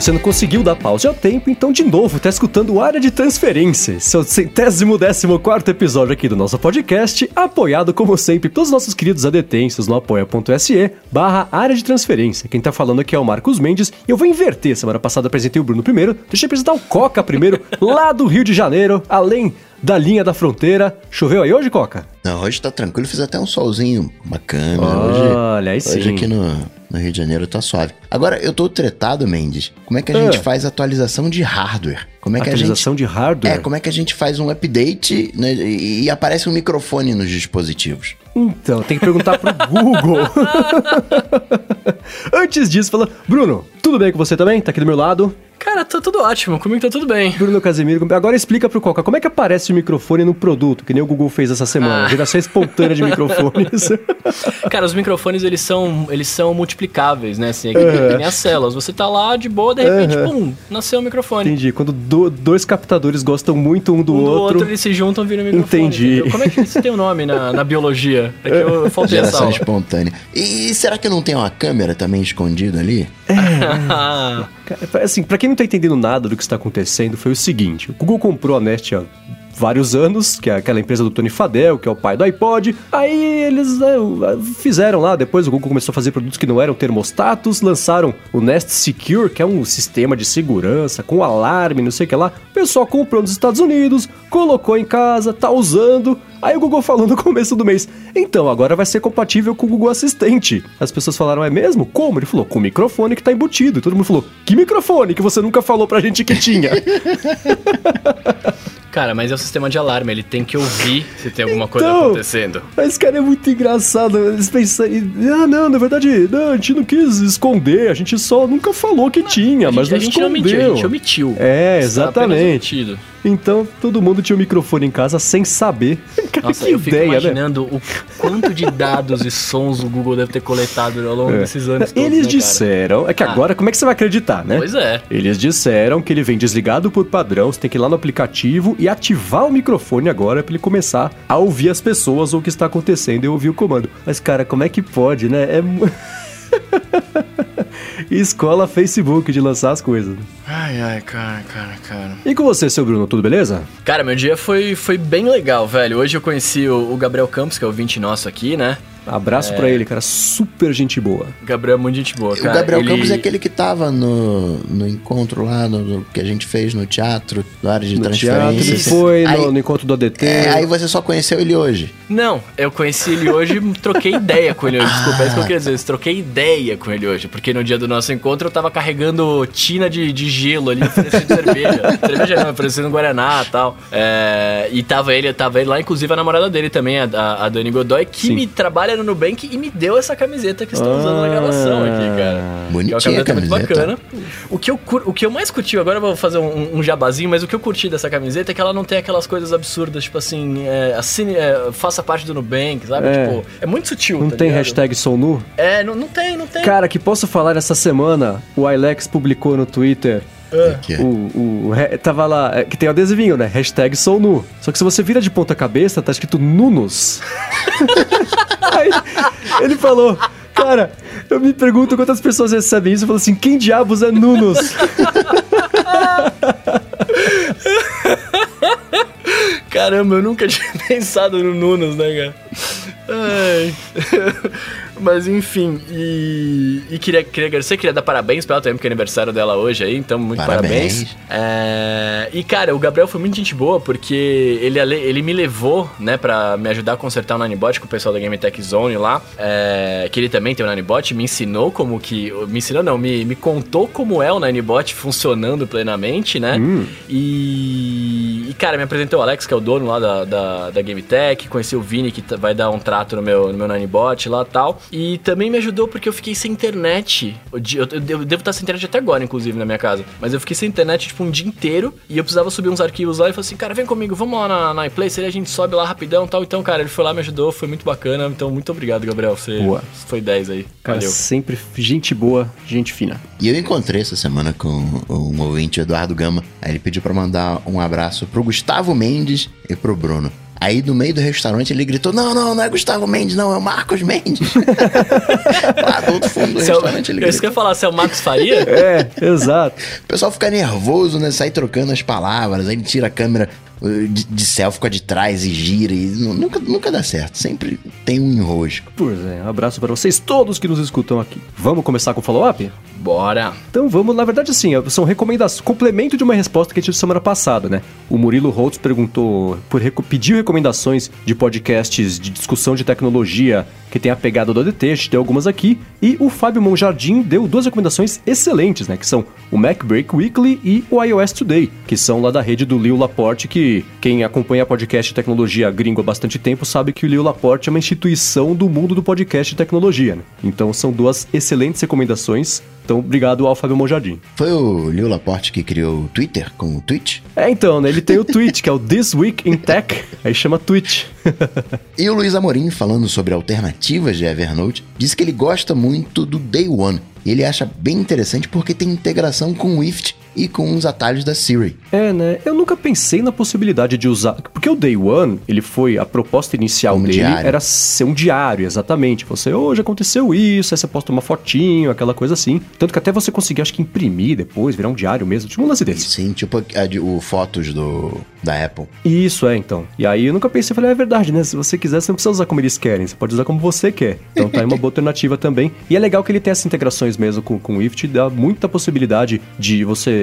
você não conseguiu dar pausa ao tempo, então de novo tá escutando Área de Transferência, seu centésimo décimo quarto episódio aqui do nosso podcast, apoiado como sempre pelos nossos queridos adetensos no apoia.se barra Área de Transferência. Quem tá falando aqui é o Marcos Mendes e eu vou inverter. Semana passada apresentei o Bruno primeiro, deixa eu apresentar o Coca primeiro, lá do Rio de Janeiro, além da linha da fronteira. Choveu aí hoje, Coca? Não, hoje tá tranquilo, fiz até um solzinho bacana. Olha, aí hoje, sim. Hoje aqui no, no Rio de Janeiro tá suave. Agora, eu tô tretado, Mendes. Como é que a gente Ah. faz atualização de hardware? Como é que a gente... Atualização de hardware? É, como é que a gente faz um update né, e, aparece um microfone nos dispositivos? Então, tem que perguntar pro Google. Antes disso, fala, Bruno, tudo bem com você também? Tá aqui do meu lado. Cara, tá tudo ótimo, comigo tá tudo bem. Bruno Casemiro, agora explica pro Coca como é que aparece o microfone no produto, que nem o Google fez essa semana. Ah. Geração espontânea de microfones. Cara, os microfones, eles são, eles são multiplicáveis, né? Assim, é que Uhum. nem as células. Você tá lá de boa, de repente, Uhum. pum, nasceu o microfone. Entendi. Quando do- dois captadores gostam muito um do, Um do outro. outro, eles se juntam, viram microfone. Entendi. entendeu? Como é que isso tem um nome na, na biologia? É que eu, faltei essa Geração aula. espontânea. E, será que não tem uma câmera também escondida ali? Cara, Assim, pra quem não tá entendendo nada do que está acontecendo, foi o seguinte: o Google comprou a Nest vários anos, que é aquela empresa do Tony Fadell, que é o pai do iPod. Aí eles né, fizeram lá, depois o Google começou a fazer produtos que não eram termostatos, lançaram o Nest Secure, que é um sistema de segurança com alarme, não sei o que lá. O pessoal comprou nos Estados Unidos, colocou em casa, tá usando. Aí o Google falou no começo do mês: então, agora vai ser compatível com o Google Assistente. As pessoas falaram: é mesmo? Como? Ele falou: com o microfone que tá embutido. E todo mundo falou: que microfone que você nunca falou pra gente que tinha? cara, mas é o sistema de alarme, ele tem que ouvir se tem alguma coisa Então, acontecendo. Esse cara é muito engraçado. Eles pensam. Ah, não, na verdade, não, a gente não quis esconder, a gente só nunca falou que tinha, A mas gente, não a gente não escondeu. mentiu, a gente omitiu. É, apenas exatamente. Então, todo mundo tinha um microfone em casa sem saber. Cara, Nossa, que eu fico ideia, né? imaginando o quanto de dados e sons o Google deve ter coletado ao longo É. desses anos todos, Eles né, disseram. É que Ah. agora, como é que você vai acreditar, né? Pois é. Eles disseram que ele vem desligado por padrão, você tem que ir lá no aplicativo e ativar o microfone agora pra ele começar a ouvir as pessoas ou o que está acontecendo e ouvir o comando. Mas, cara, como é que pode, né? É. Escola Facebook de lançar as coisas. Ai, ai, cara, cara, cara. E com você, seu Bruno, tudo beleza? Cara, meu dia foi, foi bem legal, velho. Hoje eu conheci o, o Gabriel Campos, que é o 20 nosso aqui, né? Abraço pra ele, cara. Super gente boa. Gabriel é muito gente boa, cara. o Gabriel Ele- Campos é aquele que tava no, no encontro lá, no, no que a gente fez no teatro, na área de No teatro, transferência. ele foi aí, no, no encontro do ADT. é, aí você só conheceu ele hoje. Não, eu conheci ele hoje e troquei ideia com ele hoje. Desculpa, é isso que eu queria dizer. Eu troquei ideia com ele hoje. Porque no dia do nosso encontro eu tava carregando tina de, de gelo ali, oferecendo cerveja. cerveja não, oferecendo Guaraná e tal. É, e tava ele, tava ele lá, inclusive a namorada dele também, a, a, a Dani Godoy, que Sim. me trabalha no Nubank e me deu essa camiseta que estão usando na gravação aqui, cara. Bonitinha Que é uma camiseta, a muito camiseta. bacana. O que, eu cur... o que eu mais curti, agora eu vou fazer um, um jabazinho, mas o que eu curti dessa camiseta é que ela não tem aquelas coisas absurdas, tipo assim, é, assine, é, faça parte do Nubank, sabe? É. Tipo, é muito sutil, Não tá tem ligado? hashtag sou nu? É, não, não tem, não tem. Cara, que posso falar essa semana? O Ilex publicou no Twitter Aqui. O, o, re- tava lá, é, que tem o adesivinho, né? Hashtag sou nu. Só que se você vira de ponta cabeça, tá escrito Nunos. Aí ele falou, cara, eu me pergunto quantas pessoas recebem isso e falam assim, quem diabos é Nunos? Caramba, eu nunca tinha pensado no Nunes, né, cara? Ai. Mas enfim, e, e queria, queria agradecer, queria dar parabéns pra ela também, porque é aniversário dela hoje aí, então muito parabéns. Parabéns. É, e cara, o Gabriel foi muito gente boa, porque ele, ele me levou, né, pra me ajudar a consertar o Nanibot com o pessoal da Game Tech Zone lá, é, que ele também tem o Nanibot, me ensinou como que. Me ensinou não, me, me contou como é o Nanibot funcionando plenamente, né? E, e, cara, me apresentou o Alex, que é o dono lá da, da, da Game Tech, conheci o Vini, que vai dar um trato no meu, no meu Nanibot lá e tal. E também me ajudou porque eu fiquei sem internet. O dia- Eu, eu devo estar sem internet até agora, inclusive, na minha casa. Mas eu fiquei sem internet, tipo, um dia inteiro. E eu precisava subir uns arquivos lá e falou assim, cara, vem comigo, vamos lá na, na iPlace, aí a gente sobe lá rapidão e tal. Então, cara, ele foi lá, me ajudou, foi muito bacana. Então, muito obrigado, Gabriel. Você Boa. foi 10 aí. Cara, Valeu. sempre gente boa, gente fina. E eu encontrei essa semana com um ouvinte, Eduardo Gama. Aí ele pediu pra mandar um abraço pro Gustavo Mendes e pro Bruno. Aí no meio do restaurante ele gritou: Não, não, não é Gustavo Mendes, não, é o Marcos Mendes. Lá do outro fundo do Se é o- restaurante ele eu isso que eu ia gritou. falar, se é o Marcos Faria? É, exato. O pessoal fica nervoso, né? Sai trocando as palavras, aí ele tira a câmera de, de selfie, fica de trás e gira. E nu- nunca, nunca dá certo. Sempre tem um enrosco. Pois é, um abraço para vocês todos que nos escutam aqui. Vamos começar com o follow-up? Bora. Então vamos, na verdade, assim, são recomendações, complemento de uma resposta que a gente deu semana passada, né? O Murilo Holtz perguntou, por pediu recomendações de podcasts de discussão de tecnologia que tem a pegada do ADT, a gente deu algumas aqui, e o Fábio Monjardim deu duas recomendações excelentes, né? Que são o Mac Break Weekly e o iOS Today, que são lá da rede do Leo Laporte, que quem acompanha podcast de tecnologia gringo há bastante tempo sabe que o Leo Laporte é uma instituição do mundo do podcast de tecnologia, né? Então são duas excelentes recomendações. Então, obrigado ao Fábio Monjardim. Foi o Leo Laporte que criou o Twitter com o Twitch? É, então, né? Ele tem o tweet, que é o This Week in Tech, aí chama Twitch. E o Luiz Amorim, falando sobre alternativas de Evernote, disse que ele gosta muito do Day One. E ele acha bem interessante porque tem integração com o Ift e com os atalhos da Siri. É, né? Eu nunca pensei na possibilidade de usar. Porque o Day One, ele foi. A proposta inicial Um dele diário. era ser um diário, exatamente. Você, hoje aconteceu isso, aí você posta uma fotinho, aquela coisa assim. Tanto que até você conseguir, acho que, imprimir depois, virar um diário mesmo. Tipo um lance desse. Sim, tipo a de- o Fotos do, da Apple. Isso, é, então. E aí eu nunca pensei, falei, é verdade, né? Se você quiser, você não precisa usar como eles querem, você pode usar como você quer. Então tá aí uma boa alternativa também. E é legal que ele tem essas integrações mesmo com, com o IFT, dá muita possibilidade de você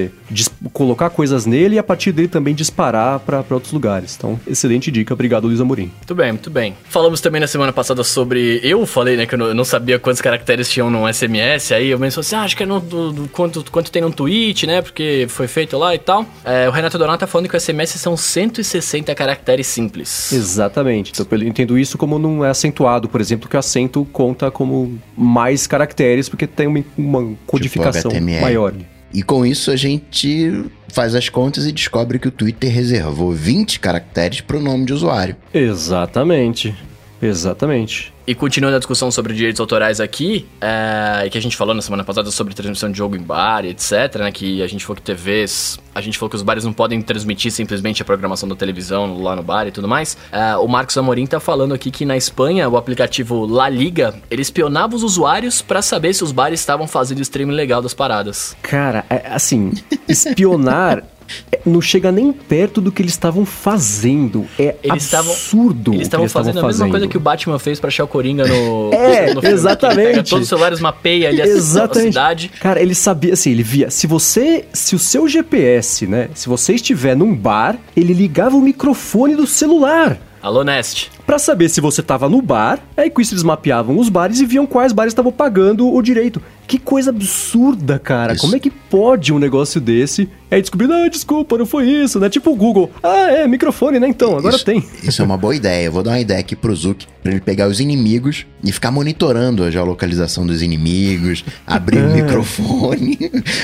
colocar coisas nele e a partir dele também disparar pra pra outros lugares. Então, excelente dica. Obrigado, Luiz Amorim. Muito bem, muito bem. Falamos também na semana passada sobre. Eu falei, né, que eu não, eu não sabia quantos caracteres tinham no SMS. Aí eu pensei assim, ah, acho que é no, do, do quanto, quanto tem num tweet, né? Porque foi feito lá e tal. É, o Renato Donato tá falando que o SMS são 160 caracteres simples. Exatamente. Então, eu entendo isso como não é acentuado, por exemplo, que o acento conta como mais caracteres, porque tem uma, uma codificação HTML. maior. E com isso a gente faz as contas e descobre que o Twitter reservou 20 caracteres para o nome de usuário. Exatamente. Exatamente. E continuando a discussão sobre direitos autorais aqui, é, que a gente falou na semana passada sobre transmissão de jogo em bar e etc, né? Que a gente falou que TVs. A gente falou que os bares não podem transmitir simplesmente a programação da televisão lá no bar e tudo mais. É, o Marcos Amorim tá falando aqui que na Espanha, o aplicativo La Liga, ele espionava os usuários pra saber se os bares estavam fazendo streaming legal das paradas. Cara, é, assim, espionar não chega nem perto do que eles estavam fazendo. É Eles absurdo. Eles estavam fazendo a mesma coisa que o Batman fez pra achar o Coringa no, É, no filme, ele exatamente. Pega todos os celulares, mapeia ali a, a Exatamente. cidade. Cara, ele sabia, assim, ele via. Se você. Se o seu GPS, né? Se você estiver num bar, ele ligava o microfone do celular. Alô, Nest. Pra saber se você tava no bar, aí com isso eles mapeavam os bares e viam quais bares estavam pagando o direito. Que coisa absurda, cara. Isso. Como é que pode um negócio desse? Aí descobrindo, ah, desculpa, não foi isso, né? Tipo o Google. Ah, é, microfone, né? Então, agora isso, tem. Isso é uma boa ideia. Eu vou dar uma ideia aqui pro Zuki, pra ele pegar os inimigos e ficar monitorando a geolocalização dos inimigos, abrir o microfone.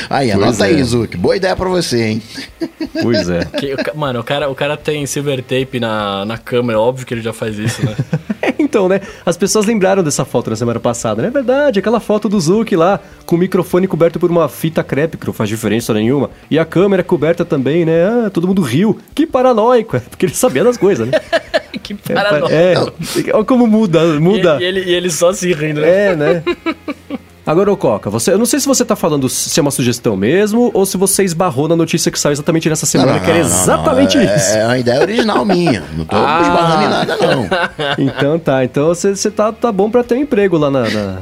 Aí, Pois anota é. aí, Zuki. Boa ideia pra você, hein? Pois é. Que- mano, o cara, o cara tem silver tape na, na câmera, óbvio que ele já faz isso, né? então, né? As pessoas lembraram dessa foto na semana passada, né? É verdade, aquela foto do Zuki lá, com o microfone coberto por uma fita crepe, que não faz diferença nenhuma. E a câmera coberta também, né? Ah, todo mundo riu. Que paranoico, é, porque ele sabia das coisas, né? que É, paranoia. é, olha como muda, muda. E, e ele, e ele só se rindo, né? É, né? Agora, ô Coca, você, eu não sei se você tá falando se é uma sugestão mesmo ou se você esbarrou na notícia que saiu exatamente nessa semana, que era exatamente não. isso. É, é uma ideia original minha. Não tô Ah. esbarrando em nada, não. Então tá, então você, você tá, tá bom pra ter um emprego lá na, na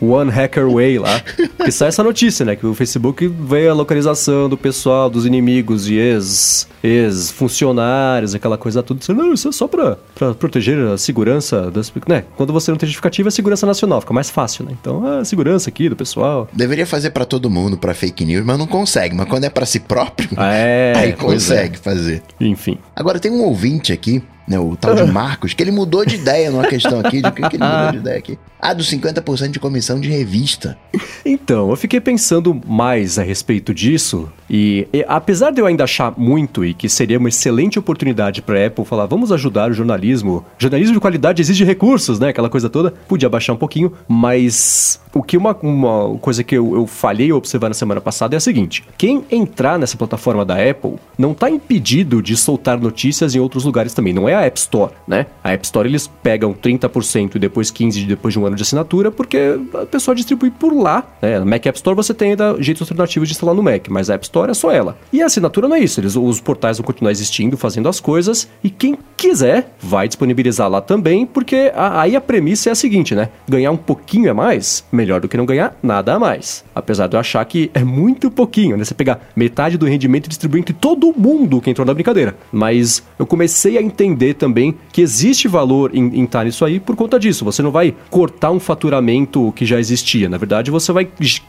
One Hacker Way lá. Porque sai essa notícia, né? Que o Facebook veio a localização do pessoal, dos inimigos e ex- ex-funcionários, aquela coisa tudo. Não, isso é só pra, pra proteger a segurança das. Né? Quando você não tem justificativa, é segurança nacional, fica mais fácil, né? Então, a segurança aqui do pessoal. Deveria fazer pra todo mundo, pra fake news, mas não consegue. Mas quando é pra si próprio, É, aí é. consegue fazer. Enfim. Agora tem um ouvinte aqui, né, o tal de Marcos, que ele mudou de ideia numa questão aqui. De que, que ele mudou de ideia aqui? Ah, dos 50% de comissão de revista. Então, eu fiquei pensando mais a respeito disso. E, e, apesar de eu ainda achar muito e que seria uma excelente oportunidade para Apple falar, vamos ajudar o jornalismo, jornalismo de qualidade exige recursos, né? Aquela coisa toda, podia baixar um pouquinho, mas o que uma, uma coisa que eu, eu falhei observar na semana passada é a seguinte: quem entrar nessa plataforma da Apple não está impedido de soltar notícias em outros lugares também. Não é a App Store, né? A App Store eles pegam 30% e depois 15% depois de um ano de assinatura, porque a pessoa distribui por lá. Né? Na Mac App Store você tem ainda jeitos alternativos de instalar no Mac, mas a App Store é só ela. E a assinatura não é isso. Eles, os portais vão continuar existindo, fazendo as coisas, e quem quiser vai disponibilizar lá também, porque a, aí a premissa é a seguinte, né? Ganhar um pouquinho a mais, melhor do que não ganhar nada a mais. Apesar de eu achar que é muito pouquinho, né? Você pegar metade do rendimento e distribuir entre todo mundo que entrou na brincadeira. Mas eu comecei a entender também que existe valor em, estar nisso aí por conta disso. Você não vai cortar um faturamento que já existia. Na verdade, você vai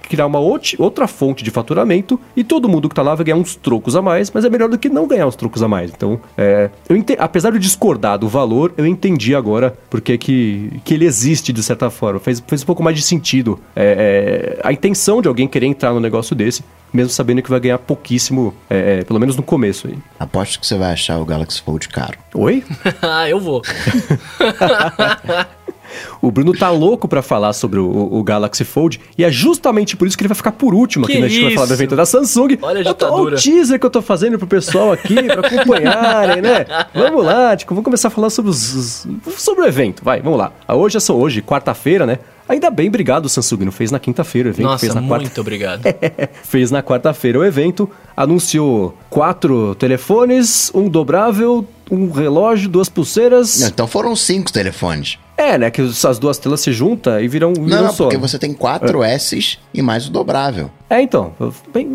criar uma outra fonte de faturamento e todo mundo que está lá vai ganhar uns trocos a mais, mas é melhor do que não ganhar uns trocos a mais. Então, é, eu apesar de discordar do valor, eu entendi agora porque que, que ele existe de certa forma. Fez, fez um pouco mais de sentido é, é, a intenção de alguém querer entrar no negócio desse mesmo sabendo que vai ganhar pouquíssimo, é, é, pelo menos no começo aí. Aposto que você vai achar o Galaxy Fold caro. Oi? ah, eu vou. O Bruno tá louco para falar sobre o, o, Galaxy Fold e é justamente por isso que ele vai ficar por último que aqui, né? A gente vai falar do evento da Samsung. Olha a ditadura. Olha o teaser que eu tô fazendo pro pessoal aqui pra acompanharem, né? Vamos lá, tipo, vamos começar a falar sobre, os, sobre o evento, vai, vamos lá. Hoje é só hoje, quarta-feira, né? Ainda bem, obrigado, Samsung. Não fez na quinta-feira o evento. Nossa, fez na muito quarta... obrigado. fez na quarta-feira o evento, anunciou quatro telefones, um dobrável, um relógio, duas pulseiras. Não, então foram cinco telefones. É, né? Que as duas telas se juntam e viram, viram não, não, só. porque você tem quatro é. S e mais o dobrável. É, então.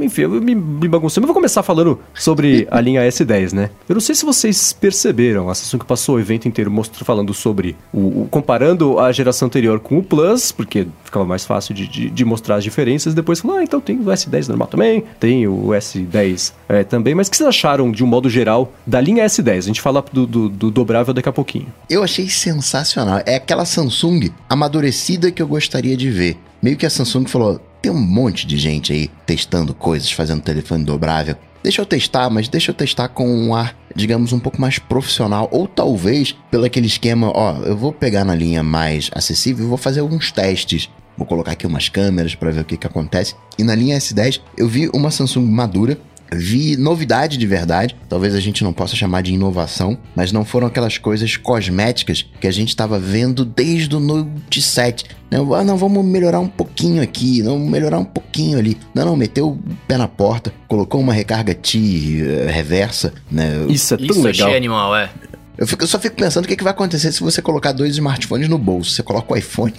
Enfim, eu me, me baguncei. Mas vou começar falando sobre a linha S10, né? Eu não sei se vocês perceberam, a Samsung passou o evento inteiro mostrando, falando sobre o, o, comparando a geração anterior com o Plus, porque ficava mais fácil de, de, de mostrar as diferenças. Depois falou, ah, então tem o S10 normal também, tem o S10 é, também. Mas o que vocês acharam, de um modo geral, da linha S10? A gente fala do, do, do dobrável daqui a pouquinho. Eu achei sensacional. É aquela Samsung amadurecida que eu gostaria de ver. Meio que a Samsung falou: tem um monte de gente aí testando coisas, fazendo telefone dobrável. Deixa eu testar, mas deixa eu testar com um ar, digamos, um pouco mais profissional. Ou talvez pelo aquele esquema: ó, eu vou pegar na linha mais acessível e vou fazer alguns testes. Vou colocar aqui umas câmeras para ver o que, que acontece. E na linha S10 eu vi uma Samsung madura vi novidade de verdade. Talvez a gente não possa chamar de inovação, mas não foram aquelas coisas cosméticas que a gente estava vendo desde o Note 7. Não, ah, não, vamos melhorar um pouquinho aqui, não melhorar um pouquinho ali. Não, não, meteu o pé na porta, colocou uma recarga T uh, reversa, né? Isso é tão Isso legal. Isso animal, é. Eu, fico, eu, só fico pensando o que, que vai acontecer se você colocar dois smartphones no bolso. Você coloca o iPhone.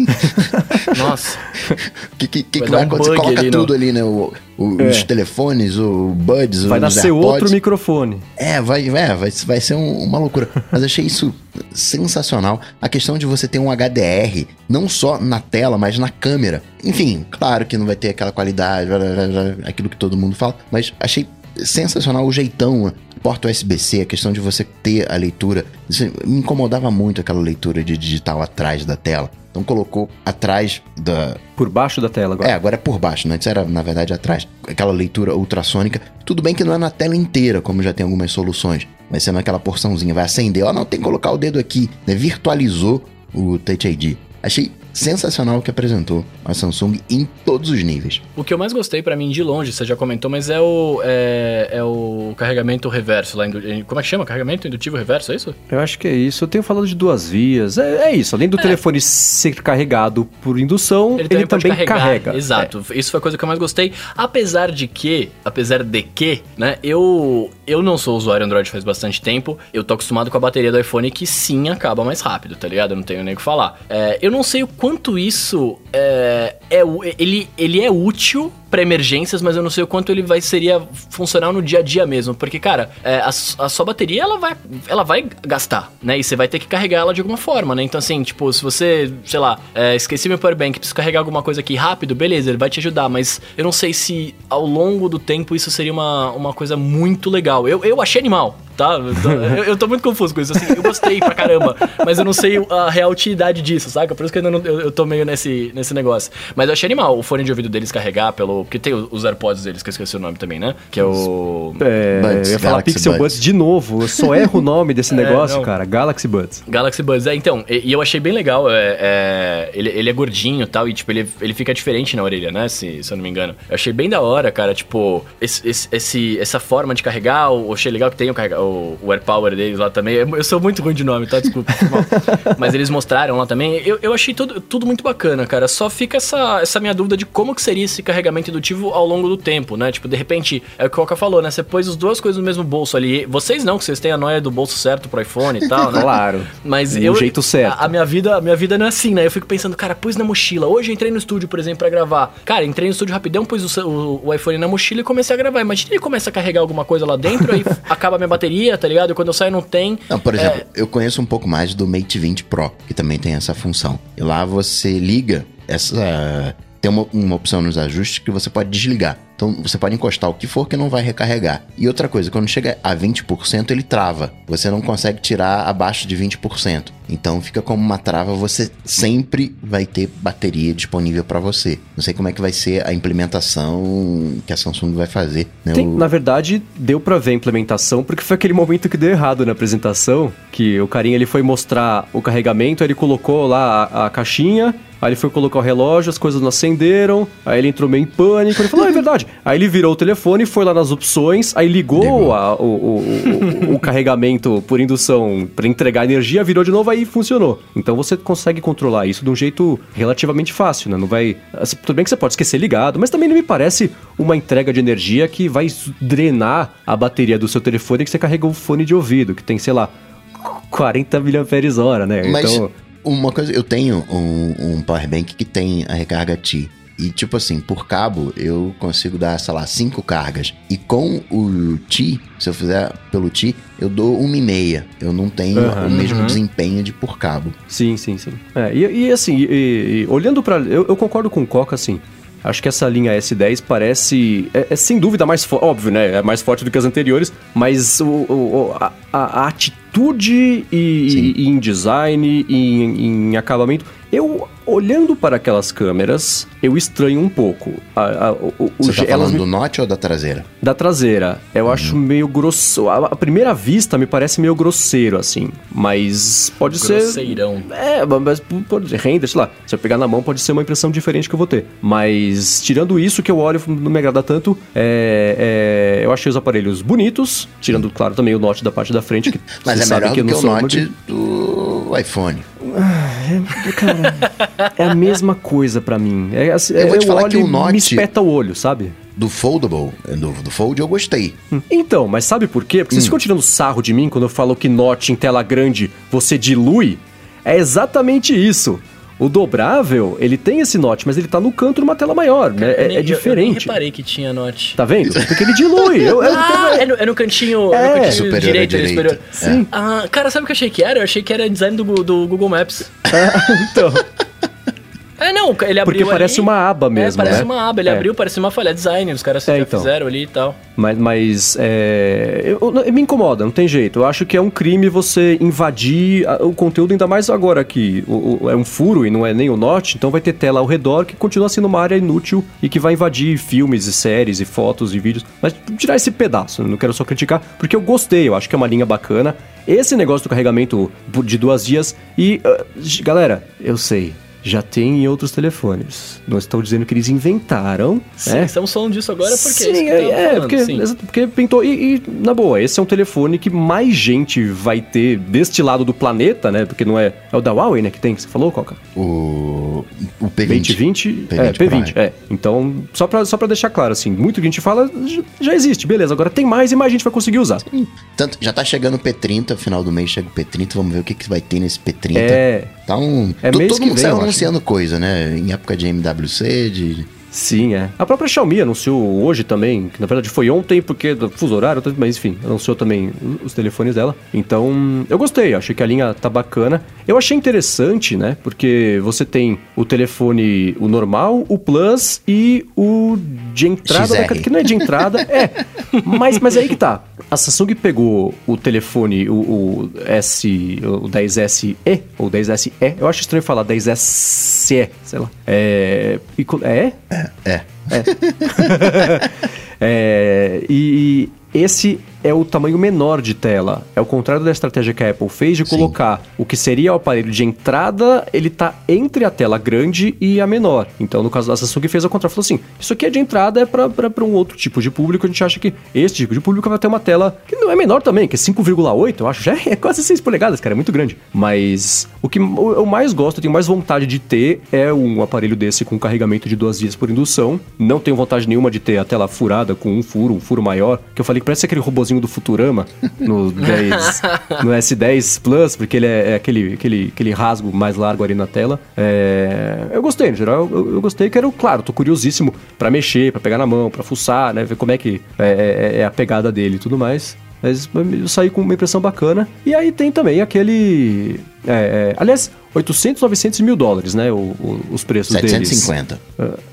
Nossa. O que, que, que, vai, que vai acontecer? Você coloca ali tudo no... ali, né? O, o, é. Os telefones, o Buds, vai os nascer AirPods. outro microfone. É, vai, vai, vai, vai ser um, uma loucura. Mas achei isso sensacional. A questão de você ter um HDR, não só na tela, mas na câmera. Enfim, claro que não vai ter aquela qualidade, aquilo que todo mundo fala, mas achei sensacional o jeitão porta USB-C, a questão de você ter a leitura. Isso me incomodava muito aquela leitura de digital atrás da tela. Então colocou atrás da. Por baixo da tela agora. É, agora é por baixo, né? Antes era, na verdade, atrás. Aquela leitura ultrassônica. Tudo bem que não é na tela inteira, como já tem algumas soluções. Vai ser naquela porçãozinha. Vai acender. Ó, não, tem que colocar o dedo aqui. Né? Virtualizou o Touch ID. Achei sensacional que apresentou a Samsung em todos os níveis. O que eu mais gostei para mim de longe, você já comentou, mas é o, é, é, o carregamento reverso lá. Como é que chama? Carregamento indutivo reverso, é isso? Eu acho que é isso. Eu tenho falado de duas vias. É, é isso. Além do é. telefone ser carregado por indução, ele, ele também, também carrega. Exato. É. Isso foi a coisa que eu mais gostei. Apesar de que, apesar de que, né, eu, eu não sou usuário Android faz bastante tempo. Eu tô acostumado com a bateria do iPhone que sim acaba mais rápido, tá ligado? Eu não tenho nem o que falar. É, eu não sei o quanto isso é, é ele, ele é útil para emergências, mas eu não sei o quanto ele vai seria funcional no dia a dia mesmo, porque cara, é, a, a, sua bateria ela vai, ela vai gastar, né? E você vai ter que carregar ela de alguma forma, né? Então assim, tipo, se você, sei lá, é, esqueci meu powerbank, preciso carregar alguma coisa aqui rápido, beleza, ele vai te ajudar, mas eu não sei se ao longo do tempo isso seria uma, uma coisa muito legal. Eu, eu achei animal, tá? Eu tô, eu, eu tô muito confuso com isso, assim, eu gostei pra caramba, mas eu não sei a real utilidade disso, saca? Por isso que eu, não, eu, eu tô meio nesse, nesse negócio. Mas eu achei animal o fone de ouvido deles carregar pelo o. Porque tem os AirPods deles, que eu esqueci o nome também, né? Que é o. É, Buds, eu ia falar Galaxy Pixel Buds. Buds de novo. Eu só erro o nome desse negócio, não. cara. Galaxy Buds. Galaxy Buds, é, então, e, e eu achei bem legal, é, é, ele, ele é gordinho e tal, e tipo, ele, ele fica diferente na orelha, né, se, se eu não me engano. Eu achei bem da hora, cara, tipo, esse, esse- esse- essa forma de carregar, eu achei legal que tem o, o, o AirPower deles lá também, eu, sou muito ruim de nome, tá, desculpa, mas eles mostraram lá também, eu, eu achei tudo, tudo muito bacana, cara, só fica essa, essa minha dúvida de como que seria esse carregamento indutivo ao longo do tempo, né, tipo, de repente, é o que o Coca falou, né, você pôs as duas coisas no mesmo bolso ali, vocês não, que vocês têm a noia do bolso certo pro iPhone e tal, né. Claro. Mas Do eu. jeito certo. A, a minha vida, a minha vida não é assim, né? Eu fico pensando, cara, pus na mochila. Hoje eu entrei no estúdio, por exemplo, pra gravar. Cara, entrei no estúdio rapidão, pus o, o- o iPhone na mochila e comecei a gravar. Imagina ele começa a carregar alguma coisa lá dentro, aí acaba a minha bateria, tá ligado? E quando eu saio não tem. Não, por exemplo, É. eu conheço um pouco mais do Mate 20 Pro, que também tem essa função. E lá você liga essa. Tem uma, uma opção nos ajustes que você pode desligar. Então você pode encostar o que for que não vai recarregar. E outra coisa, quando chega a 20%, ele trava. Você não consegue tirar abaixo de 20%. Então fica como uma trava, você sempre vai ter bateria disponível para você. Não sei como é que vai ser a implementação que a Samsung vai fazer. Né? Tem- O- na verdade, deu pra ver a implementação, porque foi aquele momento que deu errado na apresentação, que o carinha ele foi mostrar o carregamento, ele colocou lá a, a caixinha, aí ele foi colocar o relógio, as coisas não acenderam, aí ele entrou meio em pânico, ele falou, ah, é verdade. Aí ele virou o telefone, foi lá nas opções, aí ligou, a- o, o- o- o carregamento por indução pra entregar energia, virou de novo, aí funcionou. Então você consegue controlar isso de um jeito relativamente fácil, né? Não vai... assim, Tudo bem que você pode esquecer ligado, mas também não me parece uma entrega de energia que vai drenar a bateria do seu telefone que você carrega o fone de ouvido, que tem, sei lá, 40 mAh, né? Mas então, uma coisa, eu tenho um, um power bank que tem a recarga T. E tipo assim, por cabo eu consigo dar, sei lá, cinco cargas. E com o T, se eu fizer pelo T, eu dou uma e meia. Eu não tenho Aham. o mesmo desempenho de por cabo. Sim, sim, sim. É, e, e assim, e- e- olhando pra. Eu, eu concordo com o Coca, assim. Acho que essa linha S10 parece. É, é sem dúvida mais forte. Óbvio, né? É mais forte do que as anteriores. Mas o, o- o- a, a- a atitude e, e em design e em, em acabamento. Eu, olhando para aquelas câmeras, eu estranho um pouco. A, a- o, Você tá elas falando me- do Note ou da traseira? da traseira. Eu acho meio grosso. A, a primeira vista me parece meio grosseiro, assim. Mas pode ser. Grosseirão. É, mas pode render, sei lá. Se eu pegar na mão, pode ser uma impressão diferente que eu vou ter. Mas, tirando isso, que eu olho não me agrada tanto, é, é, eu achei os aparelhos bonitos. Tirando, claro, também o Note da parte da frente, que Mas é melhor que eu do que o Note do iPhone. Cara, é a mesma coisa pra mim. É, assim, Eu vou te falar olho que o Note- me espeta o olho, sabe? Do Foldable, do, do Fold eu gostei. Então, mas sabe por quê? Porque vocês ficam tirando sarro de mim quando eu falo que note em tela grande você dilui. É exatamente isso. O dobrável, ele tem esse note, mas ele tá no canto numa tela maior, né? Eu É, nem- é eu- Eu, nem diferente. reparei que tinha note. Tá vendo? Porque ele dilui. Eu, eu- Ah, é no, é no cantinho, É. no cantinho Superior direito, ali, direita. superior. Sim. Ah, cara, sabe o que eu achei que era? Eu achei que era design do, do Google Maps. então, É, não, ele abriu porque parece ali- uma aba mesmo, é, parece né? uma aba. Ele É. abriu, parece uma falha design. Os caras É, então. fizeram ali e tal. Mas, mas é, eu- eu- me incomoda, não tem jeito. Eu acho que é um crime você invadir a- o conteúdo, ainda mais agora que o- o- é um furo e não é nem o norte, então vai ter tela ao redor que continua sendo uma área inútil e que vai invadir filmes e séries e fotos e vídeos. Mas tirar esse pedaço, não quero só criticar, porque eu gostei, eu acho que é uma linha bacana. Esse negócio do carregamento de duas dias e. ah, galera, eu sei. Já tem em outros telefones. Não estou dizendo que eles inventaram, Sim, né? estamos falando disso agora porque Sim, é isso que é, é, falando, porque, sim. porque pintou. E, e, na boa, esse é um telefone que mais gente vai ter deste lado do planeta, né? Porque não é. É o da Huawei, né? Que tem, que você falou, Coca? O, o P20. 2020. é, P20 P20, Pro, é. Então, só pra, só pra deixar claro, assim, muito que a gente fala já, existe, beleza. Agora tem mais e mais gente vai conseguir usar. Tanto, já tá chegando o P30, final do mês chega o P30, vamos ver o que, que vai ter nesse P30. É. Tá um. É todo que mundo vem, saiu eu acho. Anunciando coisa, né? Em época de MWC, de. Sim, é. A própria Xiaomi anunciou hoje também, que na verdade foi ontem, porque do fuso horário, mas enfim, anunciou também os telefones dela. Então, eu gostei, achei que a linha tá bacana. Eu achei interessante, né? Porque você tem o telefone, o normal, o Plus e o de entrada, da- que não é de entrada, é. Mas, mas aí que tá. A Samsung pegou o telefone, o, o S, o 10SE, ou 10SE, eu acho estranho falar 10SE, sei lá. É. e co- É? É, é. E esse é o tamanho menor de tela. É o contrário da estratégia que a Apple fez de Sim. colocar o que seria o aparelho de entrada, ele tá entre a tela grande e a menor. Então, no caso da Samsung, fez ao contrário. Falou assim, isso aqui é de entrada, é para um outro tipo de público. A gente acha que esse tipo de público vai ter uma tela que não é menor também, que é 5,8, eu acho. Já é quase 6 polegadas, cara, é muito grande. Mas o que eu eu mais gosto, eu tenho mais vontade de ter é um aparelho desse com carregamento de duas vias por indução. Não tenho vontade nenhuma de ter a tela furada com um furo, um furo maior, que eu falei que parece aquele robozinho do Futurama no 10, no S10 Plus, porque ele é, é aquele, aquele, aquele rasgo mais largo ali na tela. É, eu gostei, no geral, eu, eu gostei, quero, claro, tô curiosíssimo pra mexer, pra pegar na mão, pra fuçar, né, ver como é que é, é- é a pegada dele e tudo mais. Mas eu saí com uma impressão bacana. E aí tem também aquele. É, é, aliás, 800, 900 e mil dólares, né? o- o- os preços deles. 750.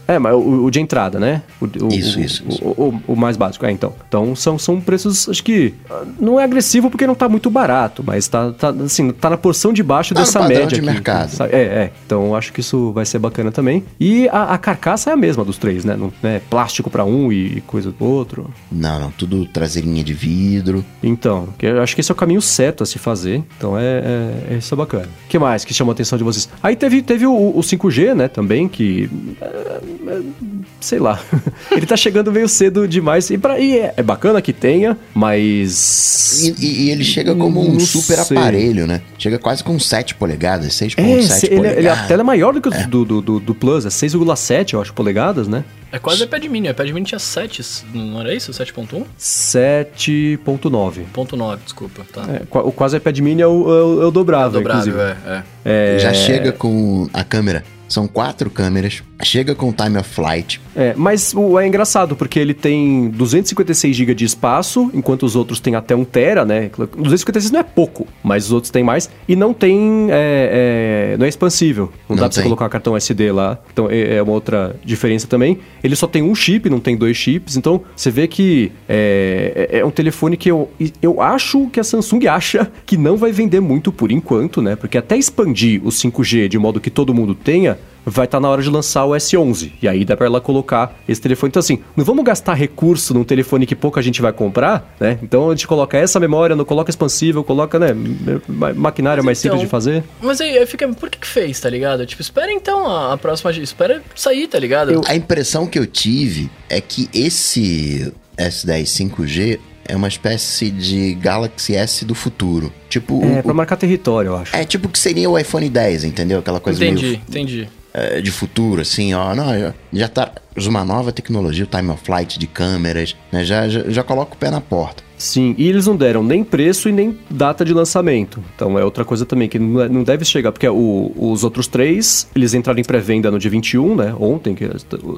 É, mas o, o de entrada, né? Isso, isso, o- isso. O, mais básico, é, então. Então são, são preços, acho que. Não é agressivo porque não tá muito barato, mas tá, tá, assim, tá na porção de baixo Tá no dessa padrão média de aqui. mercado. sabe? É, é. Então acho que isso vai ser bacana também. E a, a carcaça é a mesma dos três, né? Não, né? Plástico pra um e coisa do outro. Não, não, tudo traseirinha de vidro. Então, eu acho que esse é o caminho certo a se fazer. Então é, é, é isso é bacana. O que mais que chamou a atenção de vocês? Aí teve, teve o, o 5G, né, também, que. é, é, sei lá. Ele tá chegando meio cedo demais. E, pra, e é, é bacana que tenha, mas. E, e- e ele chega como um Não super sei. aparelho, né? Chega quase com 7 polegadas, 6,7 É, se- ele, polegadas. ele, a tela é maior do que o do, do, do, do Plus, é 6,7, eu acho, polegadas, né? É quase iPad mini. O iPad mini tinha 7, não era isso? 7.1? 7.9. Ponto 9, desculpa. Tá. É, o quase iPad mini é o, é o, é o Dobrável, inclusive. é, é. É, Já chega com a câmera. São quatro câmeras. Chega com time of flight. É, mas o, é engraçado, porque ele tem 256 GB de espaço, enquanto os outros têm até 1 tera, né? 256 não é pouco, mas os outros têm mais. E não tem. é, é, não é expansível. Não, Não dá pra você colocar cartão SD lá. Então é, é uma outra diferença também. Ele só tem um chip, não tem dois chips. Então você vê que é, é- é um telefone que eu, eu acho que a Samsung acha que não vai vender muito por enquanto, né? Porque até expandir o 5G de modo que todo mundo tenha, vai estar na hora de lançar o S11. E aí dá pra ela colocar esse telefone. Então, assim, não vamos gastar recurso num telefone que pouca gente vai comprar, né? Então a gente coloca essa memória, não coloca expansível, coloca, né? ma- Maquinária Mas mais simples então- de fazer. Mas aí, aí fica, por que que fez, tá ligado? Tipo, espera então a, a próxima, espera sair, tá ligado? A impressão que eu tive é que esse S10 5G é uma espécie de Galaxy S do futuro. Tipo, É, o- pra marcar território, eu acho. é tipo o que seria o iPhone 10, entendeu? Aquela coisa entendi, meio entendi. É, de futuro, assim, ó. Não, já, já tá. Uma nova tecnologia, o time of flight de câmeras, né? Já, já, já coloca o pé na porta. Sim, e eles não deram nem preço e nem data de lançamento. Então é outra coisa também que não é- deve chegar, porque o- os outros três, eles entraram em pré-venda no dia 21, né? Ontem, que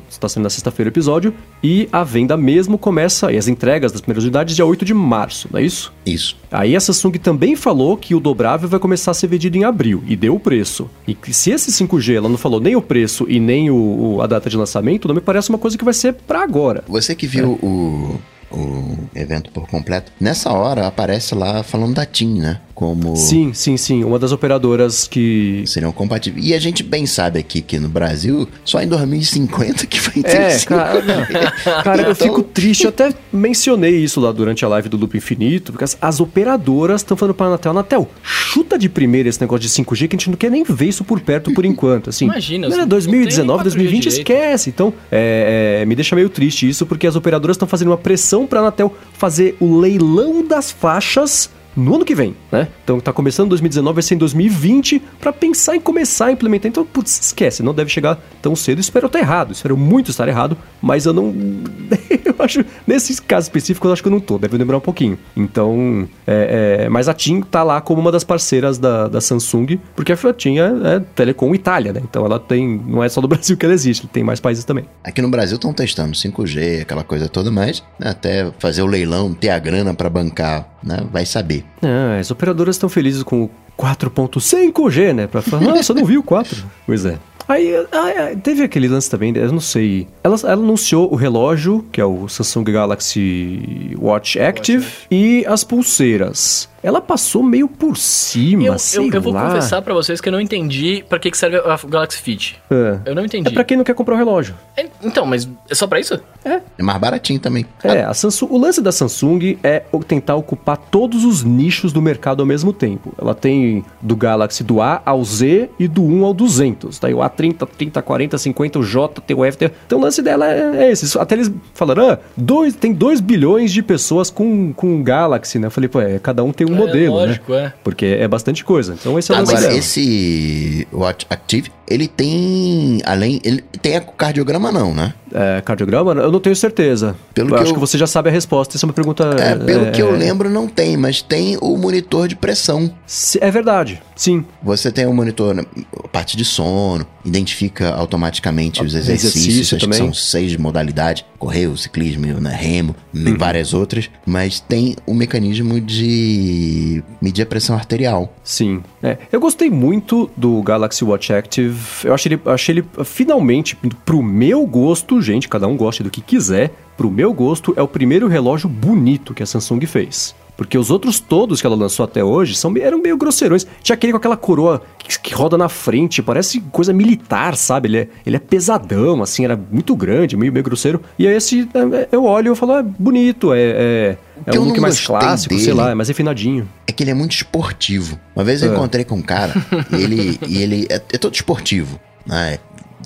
está sendo na sexta-feira o episódio. E a venda mesmo começa, e as entregas das primeiras unidades, dia 8 de março, não é isso? Isso. Aí a Samsung também falou que o dobrável vai começar a ser vendido em abril e deu o preço. E se esse 5G ela não falou nem o preço e nem o, o- a data de lançamento, não me parece uma coisa que vai ser pra agora. Você que viu o, o evento por completo, nessa hora aparece lá falando da TIM, né? Como Sim, sim, sim. Uma das operadoras que. seriam compatíveis. E a gente bem sabe aqui que no Brasil, só em 2050 que vai ter É, cara, cara, eu Então- fico triste. Eu até mencionei isso lá durante a live do Loop Infinito, porque as, as operadoras estão falando para a Anatel, Anatel, chuta de primeira esse negócio de 5G que a gente não quer nem ver isso por perto por enquanto. Assim, Imagina, Não, não 2019, tem 2020, 4G direito. esquece. Então, é, é, me deixa meio triste isso, porque as operadoras estão fazendo uma pressão para a Anatel fazer o leilão das faixas no ano que vem, né? Então tá começando em 2019, vai ser em 2020 para pensar em começar a implementar. Então, putz, esquece, não deve chegar tão cedo. Espero estar errado, espero muito estar errado, mas eu não. eu acho, nesse caso específico, eu acho que eu não tô, deve demorar um pouquinho. Então, é, é, mas a TIM tá lá como uma das parceiras da, da Samsung, porque a TIM é, é Telecom Itália, né? Então ela tem, não é só do Brasil que ela existe, tem mais países também. Aqui no Brasil estão testando 5G, aquela coisa toda, mas né, até fazer o leilão, ter a grana para bancar, né? Vai saber. Ah, as operadoras estão felizes com o 4.5G, né? Pra falar, nossa, eu não vi o 4. Pois é. Aí ah, teve aquele lance também, eu não sei. Ela, ela anunciou o relógio, que é o Samsung Galaxy Watch Active, Watch. e as pulseiras. Ela passou meio por cima, eu, sei eu, eu vou lá. confessar para vocês que eu não entendi para que, que serve a Galaxy Fit. É. Eu não entendi. É pra quem não quer comprar o um relógio. É, então, mas é só para isso? É. É mais baratinho também. É, a Samsung, o lance da Samsung é tentar ocupar todos os nichos do mercado ao mesmo tempo. Ela tem do Galaxy do A ao Z e do 1 ao 200. Tá aí o A30, 30, 40, 50, o J, tem o F. Tem... Então o lance dela é, é esse. Até eles falaram, ah, dois, tem 2 bilhões de pessoas com, com Galaxy, né? Eu falei, pô, é, cada um tem um é, modelo, né? lógico, né? É. Porque é bastante coisa. Então esse é o Agora, dela. esse Watch Active, ele tem, além, ele tem cardiograma não, né? É, cardiograma? Eu não tenho certeza. Pelo eu que acho eu... que você já sabe a resposta. Isso é uma pergunta. É, pelo é... que eu lembro, não tem, mas tem o monitor de pressão. É verdade, sim. Você tem o um monitor, né, parte de sono, identifica automaticamente os exercícios, Exercício também. são seis modalidades: correr, ciclismo, né, remo, uhum. várias outras. Mas tem o um mecanismo de medir a pressão arterial. Sim. É. Eu gostei muito do Galaxy Watch Active. Eu achei ele, achei ele finalmente, pro meu gosto, gente, cada um gosta do que quiser. Pro meu gosto, é o primeiro relógio bonito que a Samsung fez. Porque os outros todos que ela lançou até hoje são, eram meio grosseirões. Tinha aquele com aquela coroa que, que, roda na frente, parece coisa militar, sabe? Ele é, ele é pesadão, assim, era muito grande, meio, meio grosseiro. E aí esse, é, eu olho e eu falo, é bonito, é, é, é um look mais clássico, dele, sei lá, é mais refinadinho. É que ele é muito esportivo. Uma vez eu é. encontrei com um cara e ele, e ele é, é todo esportivo, né?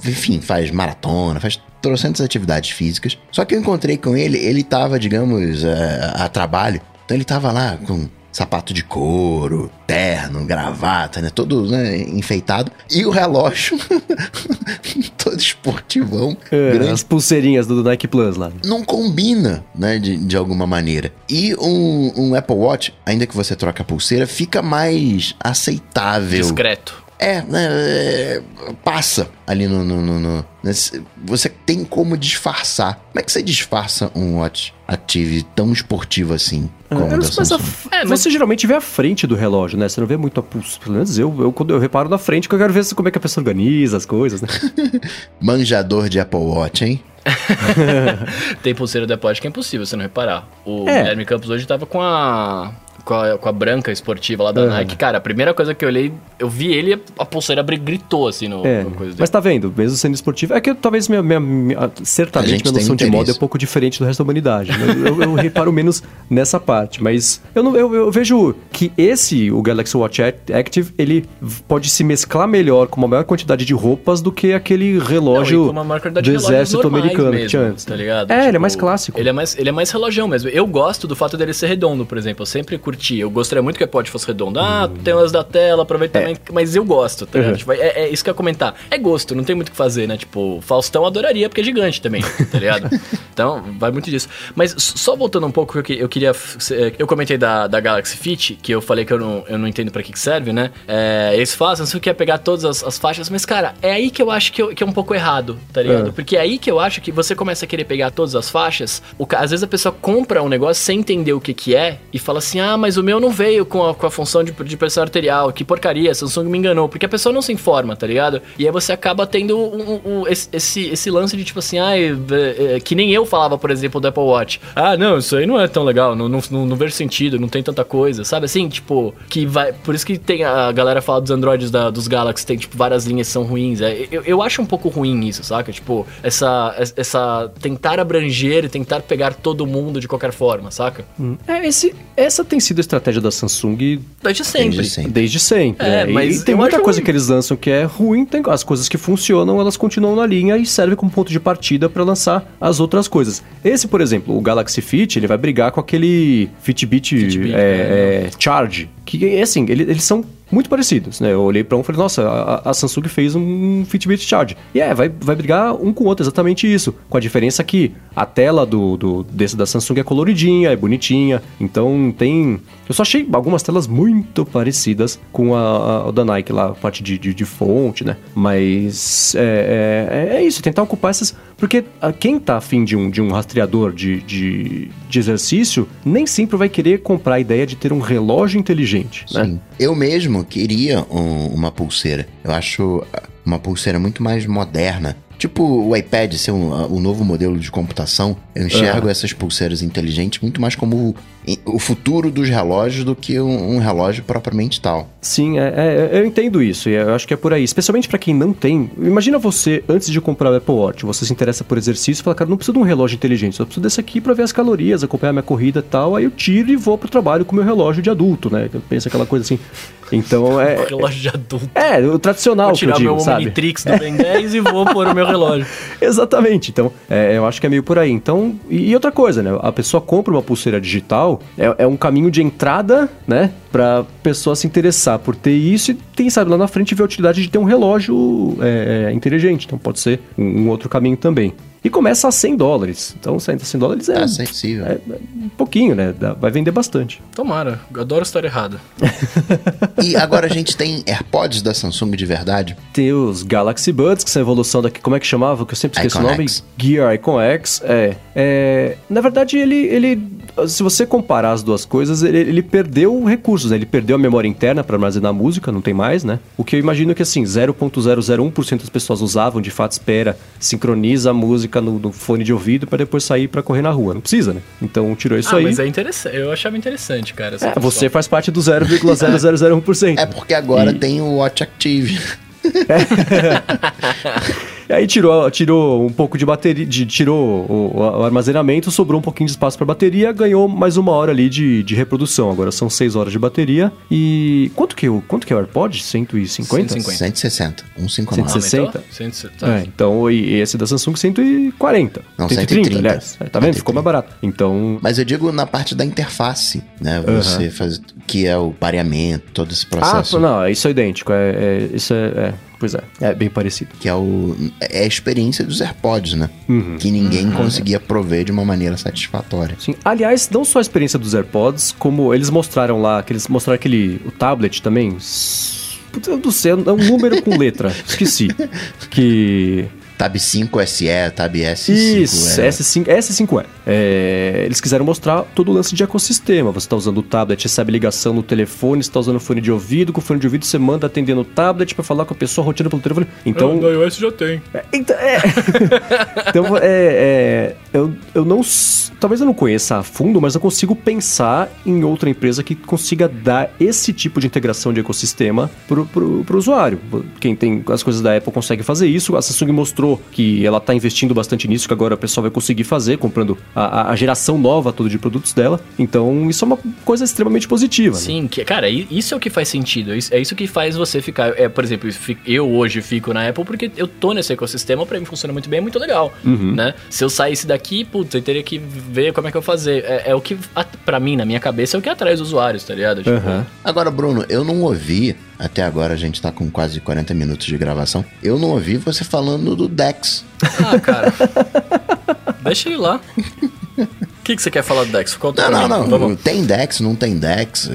Enfim, faz maratona, faz trocentas atividades físicas. Só que eu encontrei com ele, ele tava, digamos, a, a trabalho. Então ele tava lá com sapato de couro, terno, gravata, né? Todo né, enfeitado. E o relógio, todo esportivão. É, grande. As pulseirinhas do Nike Plus lá. Não combina, né? De, de alguma maneira. E um, um Apple Watch, ainda que você troque a pulseira, fica mais aceitável. Discreto. É, né, é, passa ali no, no, no, no, Você tem como disfarçar. Como é que você disfarça um Watch Active tão esportivo assim? É, como é, Samsung? A, é, mas... Você geralmente vê a frente do relógio, né? Você não vê muito a pulso. Pelo menos eu, eu, quando eu reparo na frente, que eu quero ver como é que a pessoa organiza as coisas, né? Manjador de Apple Watch, hein? tem pulseira do Apple Watch que é impossível você não reparar. O é. Guilherme Campos hoje tava com a com a, com a branca esportiva lá da uhum. Nike. Cara, a primeira coisa que eu olhei, eu vi ele, a pulseira gritou assim no, é, no coisa dele. Mas tá vendo, mesmo sendo esportivo, é que talvez minha, minha, minha certamente minha noção de moda é um pouco diferente do resto da humanidade. Né? eu, eu, reparo menos nessa parte, mas eu, não, eu, eu, vejo que esse, o Galaxy Watch Active, ele pode se mesclar melhor com uma maior quantidade de roupas do que aquele relógio não, do exército americano mesmo, que tinha antes. Tá ligado? É, tipo, ele é tipo, mais clássico. Ele é mais, ele é mais relojão mesmo. Eu gosto do fato dele ser redondo, por exemplo. Eu sempre curti. Eu gostaria muito que a iPod fosse redonda. Ah, hum. tem umas da tela, aproveitamento. É. Mas eu gosto, tá ligado? Uhum. Tipo, é, é, isso que eu ia comentar. É gosto, não tem muito o que fazer, né? Tipo, Faustão adoraria, porque é gigante também, tá ligado? então, vai muito disso. Mas só voltando um pouco, eu queria. Eu comentei da, da Galaxy Fit, que eu falei que eu não, eu não entendo pra que serve, né? É, eles fazem, não sei o que é pegar todas as, as, faixas, mas, cara, é aí que eu acho que, eu, que é um pouco errado, tá ligado? É. Porque é aí que eu acho que você começa a querer pegar todas as faixas, o, às vezes a pessoa compra um negócio sem entender o que que é e fala assim, ah, mas o meu não veio com a, com a função de, de pressão arterial, que porcaria, Samsung me enganou, porque a pessoa não se informa, tá ligado? E aí você acaba tendo um, um, esse, esse lance de tipo assim, ah, é, que nem eu falava, por exemplo, do Apple Watch. Ah, não, isso aí não é tão legal, não, não, não, não vejo sentido, não tem tanta coisa, sabe? Assim, tipo, que vai. Por isso que tem a galera fala dos Androids da, dos Galaxy, tem, tipo, várias linhas são ruins. É, eu, eu acho um pouco ruim isso, saca? Tipo, essa, essa. tentar abranger e tentar pegar todo mundo de qualquer forma, saca? Hum. É, esse, essa tem sido a estratégia da Samsung desde sempre. Desde sempre. Desde sempre é, é. Mas e tem muita coisa ruim. que eles lançam que é ruim, tem as coisas que funcionam, elas continuam na linha e servem como ponto de partida para lançar as outras coisas. Esse, por exemplo, o Galaxy Fit, ele vai brigar com aquele Fitbit, Fitbit é, é, é Charge, que assim, ele, eles são muito parecidos, né? Eu olhei para um e falei, nossa, a, a, Samsung fez um Fitbit Charge. E é, vai, vai brigar um com o outro, exatamente isso. Com a diferença que a tela do, do desse da Samsung é coloridinha, é bonitinha. Então tem. Eu só achei algumas telas muito parecidas com a, a da Nike lá, a parte de, de, de fonte, né? Mas é, é, é, isso, tentar ocupar essas. Porque quem tá afim de um, de um rastreador de, de, de exercício, nem sempre vai querer comprar a ideia de ter um relógio inteligente, né? Sim. Eu mesmo mesmo queria um- uma pulseira. Eu acho uma pulseira muito mais moderna. Tipo o iPad ser um, um novo modelo de computação, eu enxergo essas pulseiras inteligentes muito mais como o, futuro dos relógios do que um, um relógio propriamente tal. Sim, é, é- eu entendo isso, e eu acho que é por aí. Especialmente pra quem não tem. Imagina você, antes de comprar o Apple Watch, você se interessa por exercício e fala, cara, não preciso de um relógio inteligente, só preciso desse aqui pra ver as calorias, acompanhar minha corrida e tal. Aí eu tiro e vou pro trabalho com o meu relógio de adulto, né? Eu penso aquela coisa assim. Então é. Relógio de adulto. É, o tradicional Vou que eu tirar digo, meu sabe? Omnitrix do Ben 10 e vou pôr o meu relógio. Exatamente. Então, é, eu acho que é meio por aí. Então, e, e outra coisa, né? A pessoa compra uma pulseira digital, é, é um caminho de entrada, né? Pra pessoa se interessar por ter isso e, quem sabe, lá na frente ver a utilidade de ter um relógio é, é, inteligente. Então, pode ser um, um outro caminho também. E começa a 100 dólares. Então, 100 100 dólares é, É acessível. é, é um pouquinho, né? Dá- Vai vender bastante. Tomara, eu adoro estar errado. E agora a gente tem AirPods da Samsung de verdade. Tem os Galaxy Buds, que são a evolução daqui. Como é que chamava? Que eu sempre esqueço Icon o nome. X. Gear Icon X. É. é na verdade, ele, ele. Se você comparar as duas coisas, ele, ele perdeu recursos, né? Ele perdeu a memória interna para armazenar música, não tem mais, né? O que eu imagino que assim, 0.001% das pessoas usavam, de fato, espera, sincroniza a música no, no fone de ouvido para depois sair para correr na rua. Não precisa, né? Então tirou isso ah, aí. mas é interessante. Eu achava interessante, cara. essa É, você faz parte do 0,0001%. É porque agora E- tem o Watch Active. E aí tirou, tirou um pouco de bateria, de- tirou o, o armazenamento, sobrou um pouquinho de espaço para bateria, ganhou mais uma hora ali de, de reprodução. Agora são 6 horas de bateria. E quanto que, o- quanto que é o AirPod? 150? 150. 160. 159. Ah, 160? aumentou? 160. É, então e esse da Samsung 140. Não, 130, 130. aliás. Tá vendo? Ficou mais barato. Então, Mas eu digo na parte da interface, né? Você faz. Que é o pareamento, todo esse ah, processo. não, isso é idêntico. É, é- isso é, é, pois é, é bem parecido. Que é, o, é a experiência dos AirPods, né? Uhum. Que ninguém conseguia prover de uma maneira satisfatória. Sim. Aliás, não só a experiência dos AirPods, como eles mostraram lá, que eles mostraram aquele o tablet também. Eu não sei, é um número com letra. Esqueci. Que Tab 5 SE, Tab S5. Isso, é. S5, S5E. É, eles quiseram mostrar todo o lance de ecossistema. Você está usando o tablet, recebe ligação no telefone, você está usando fone de ouvido, com o fone de ouvido você manda atender no tablet para falar com a pessoa roteando pelo telefone. Então, No iOS já tem. é, então, é. então, é, é, eu, eu não. Talvez eu não conheça a fundo, mas eu consigo pensar em outra empresa que consiga dar esse tipo de integração de ecossistema pro, pro usuário. Quem tem as coisas da Apple consegue fazer isso. A Samsung mostrou que ela tá investindo bastante nisso, que agora o pessoal vai conseguir fazer, comprando a, a- a geração nova toda de produtos dela. Então, isso é uma coisa extremamente positiva. né? Sim, que, cara, isso é o que faz sentido. É isso que faz você ficar. É, por exemplo, eu hoje fico na Apple porque eu tô nesse ecossistema, pra mim funciona muito bem, é muito legal. Uhum. Né? Se eu saísse daqui, putz, eu teria que ver como é que eu fazer. É, é o que, a- pra mim, na minha cabeça, é o que atrai os usuários, tá ligado? Tipo, Aham. Agora, Bruno, eu não ouvi, até agora a gente tá com quase 40 minutos de gravação, eu não ouvi você falando do Dex. Ah, cara. Deixa ele lá. O que, que você quer falar do Dex? Conta Não, não, mim. não. Vamos. Tem Dex, não tem Dex?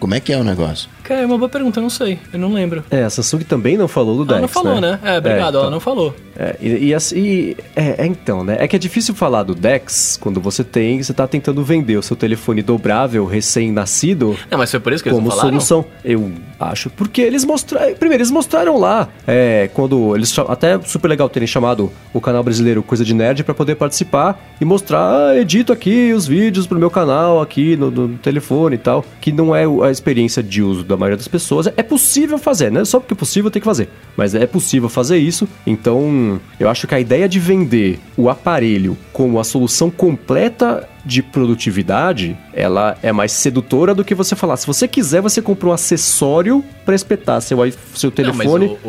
Como é que é o negócio? Cara, é uma boa pergunta, eu não sei. Eu não lembro. É, a Samsung também não falou do Dex, ela não falou, né? É, obrigado, então. ela não falou. É, e, e assim, e- é, é, então, né? É que é difícil falar do Dex quando você tem, você tá tentando vender o seu telefone dobrável recém-nascido Não, mas foi por isso que eles como falaram? solução. Eu acho, porque eles mostraram. Primeiro, eles mostraram lá, é, quando eles até super legal terem chamado o canal brasileiro Coisa de Nerd pra poder participar e mostrar, ah, edito aqui os vídeos pro meu canal aqui no, no telefone e tal, que não é a experiência de uso da maioria das pessoas. É possível fazer, né? Só porque é possível tem que fazer, mas é possível fazer isso. Então, eu acho que a ideia de vender o aparelho como a solução completa de produtividade, ela é mais sedutora do que você falar. Se você quiser, você compra um acessório para espetar seu, seu telefone. Não, mas o,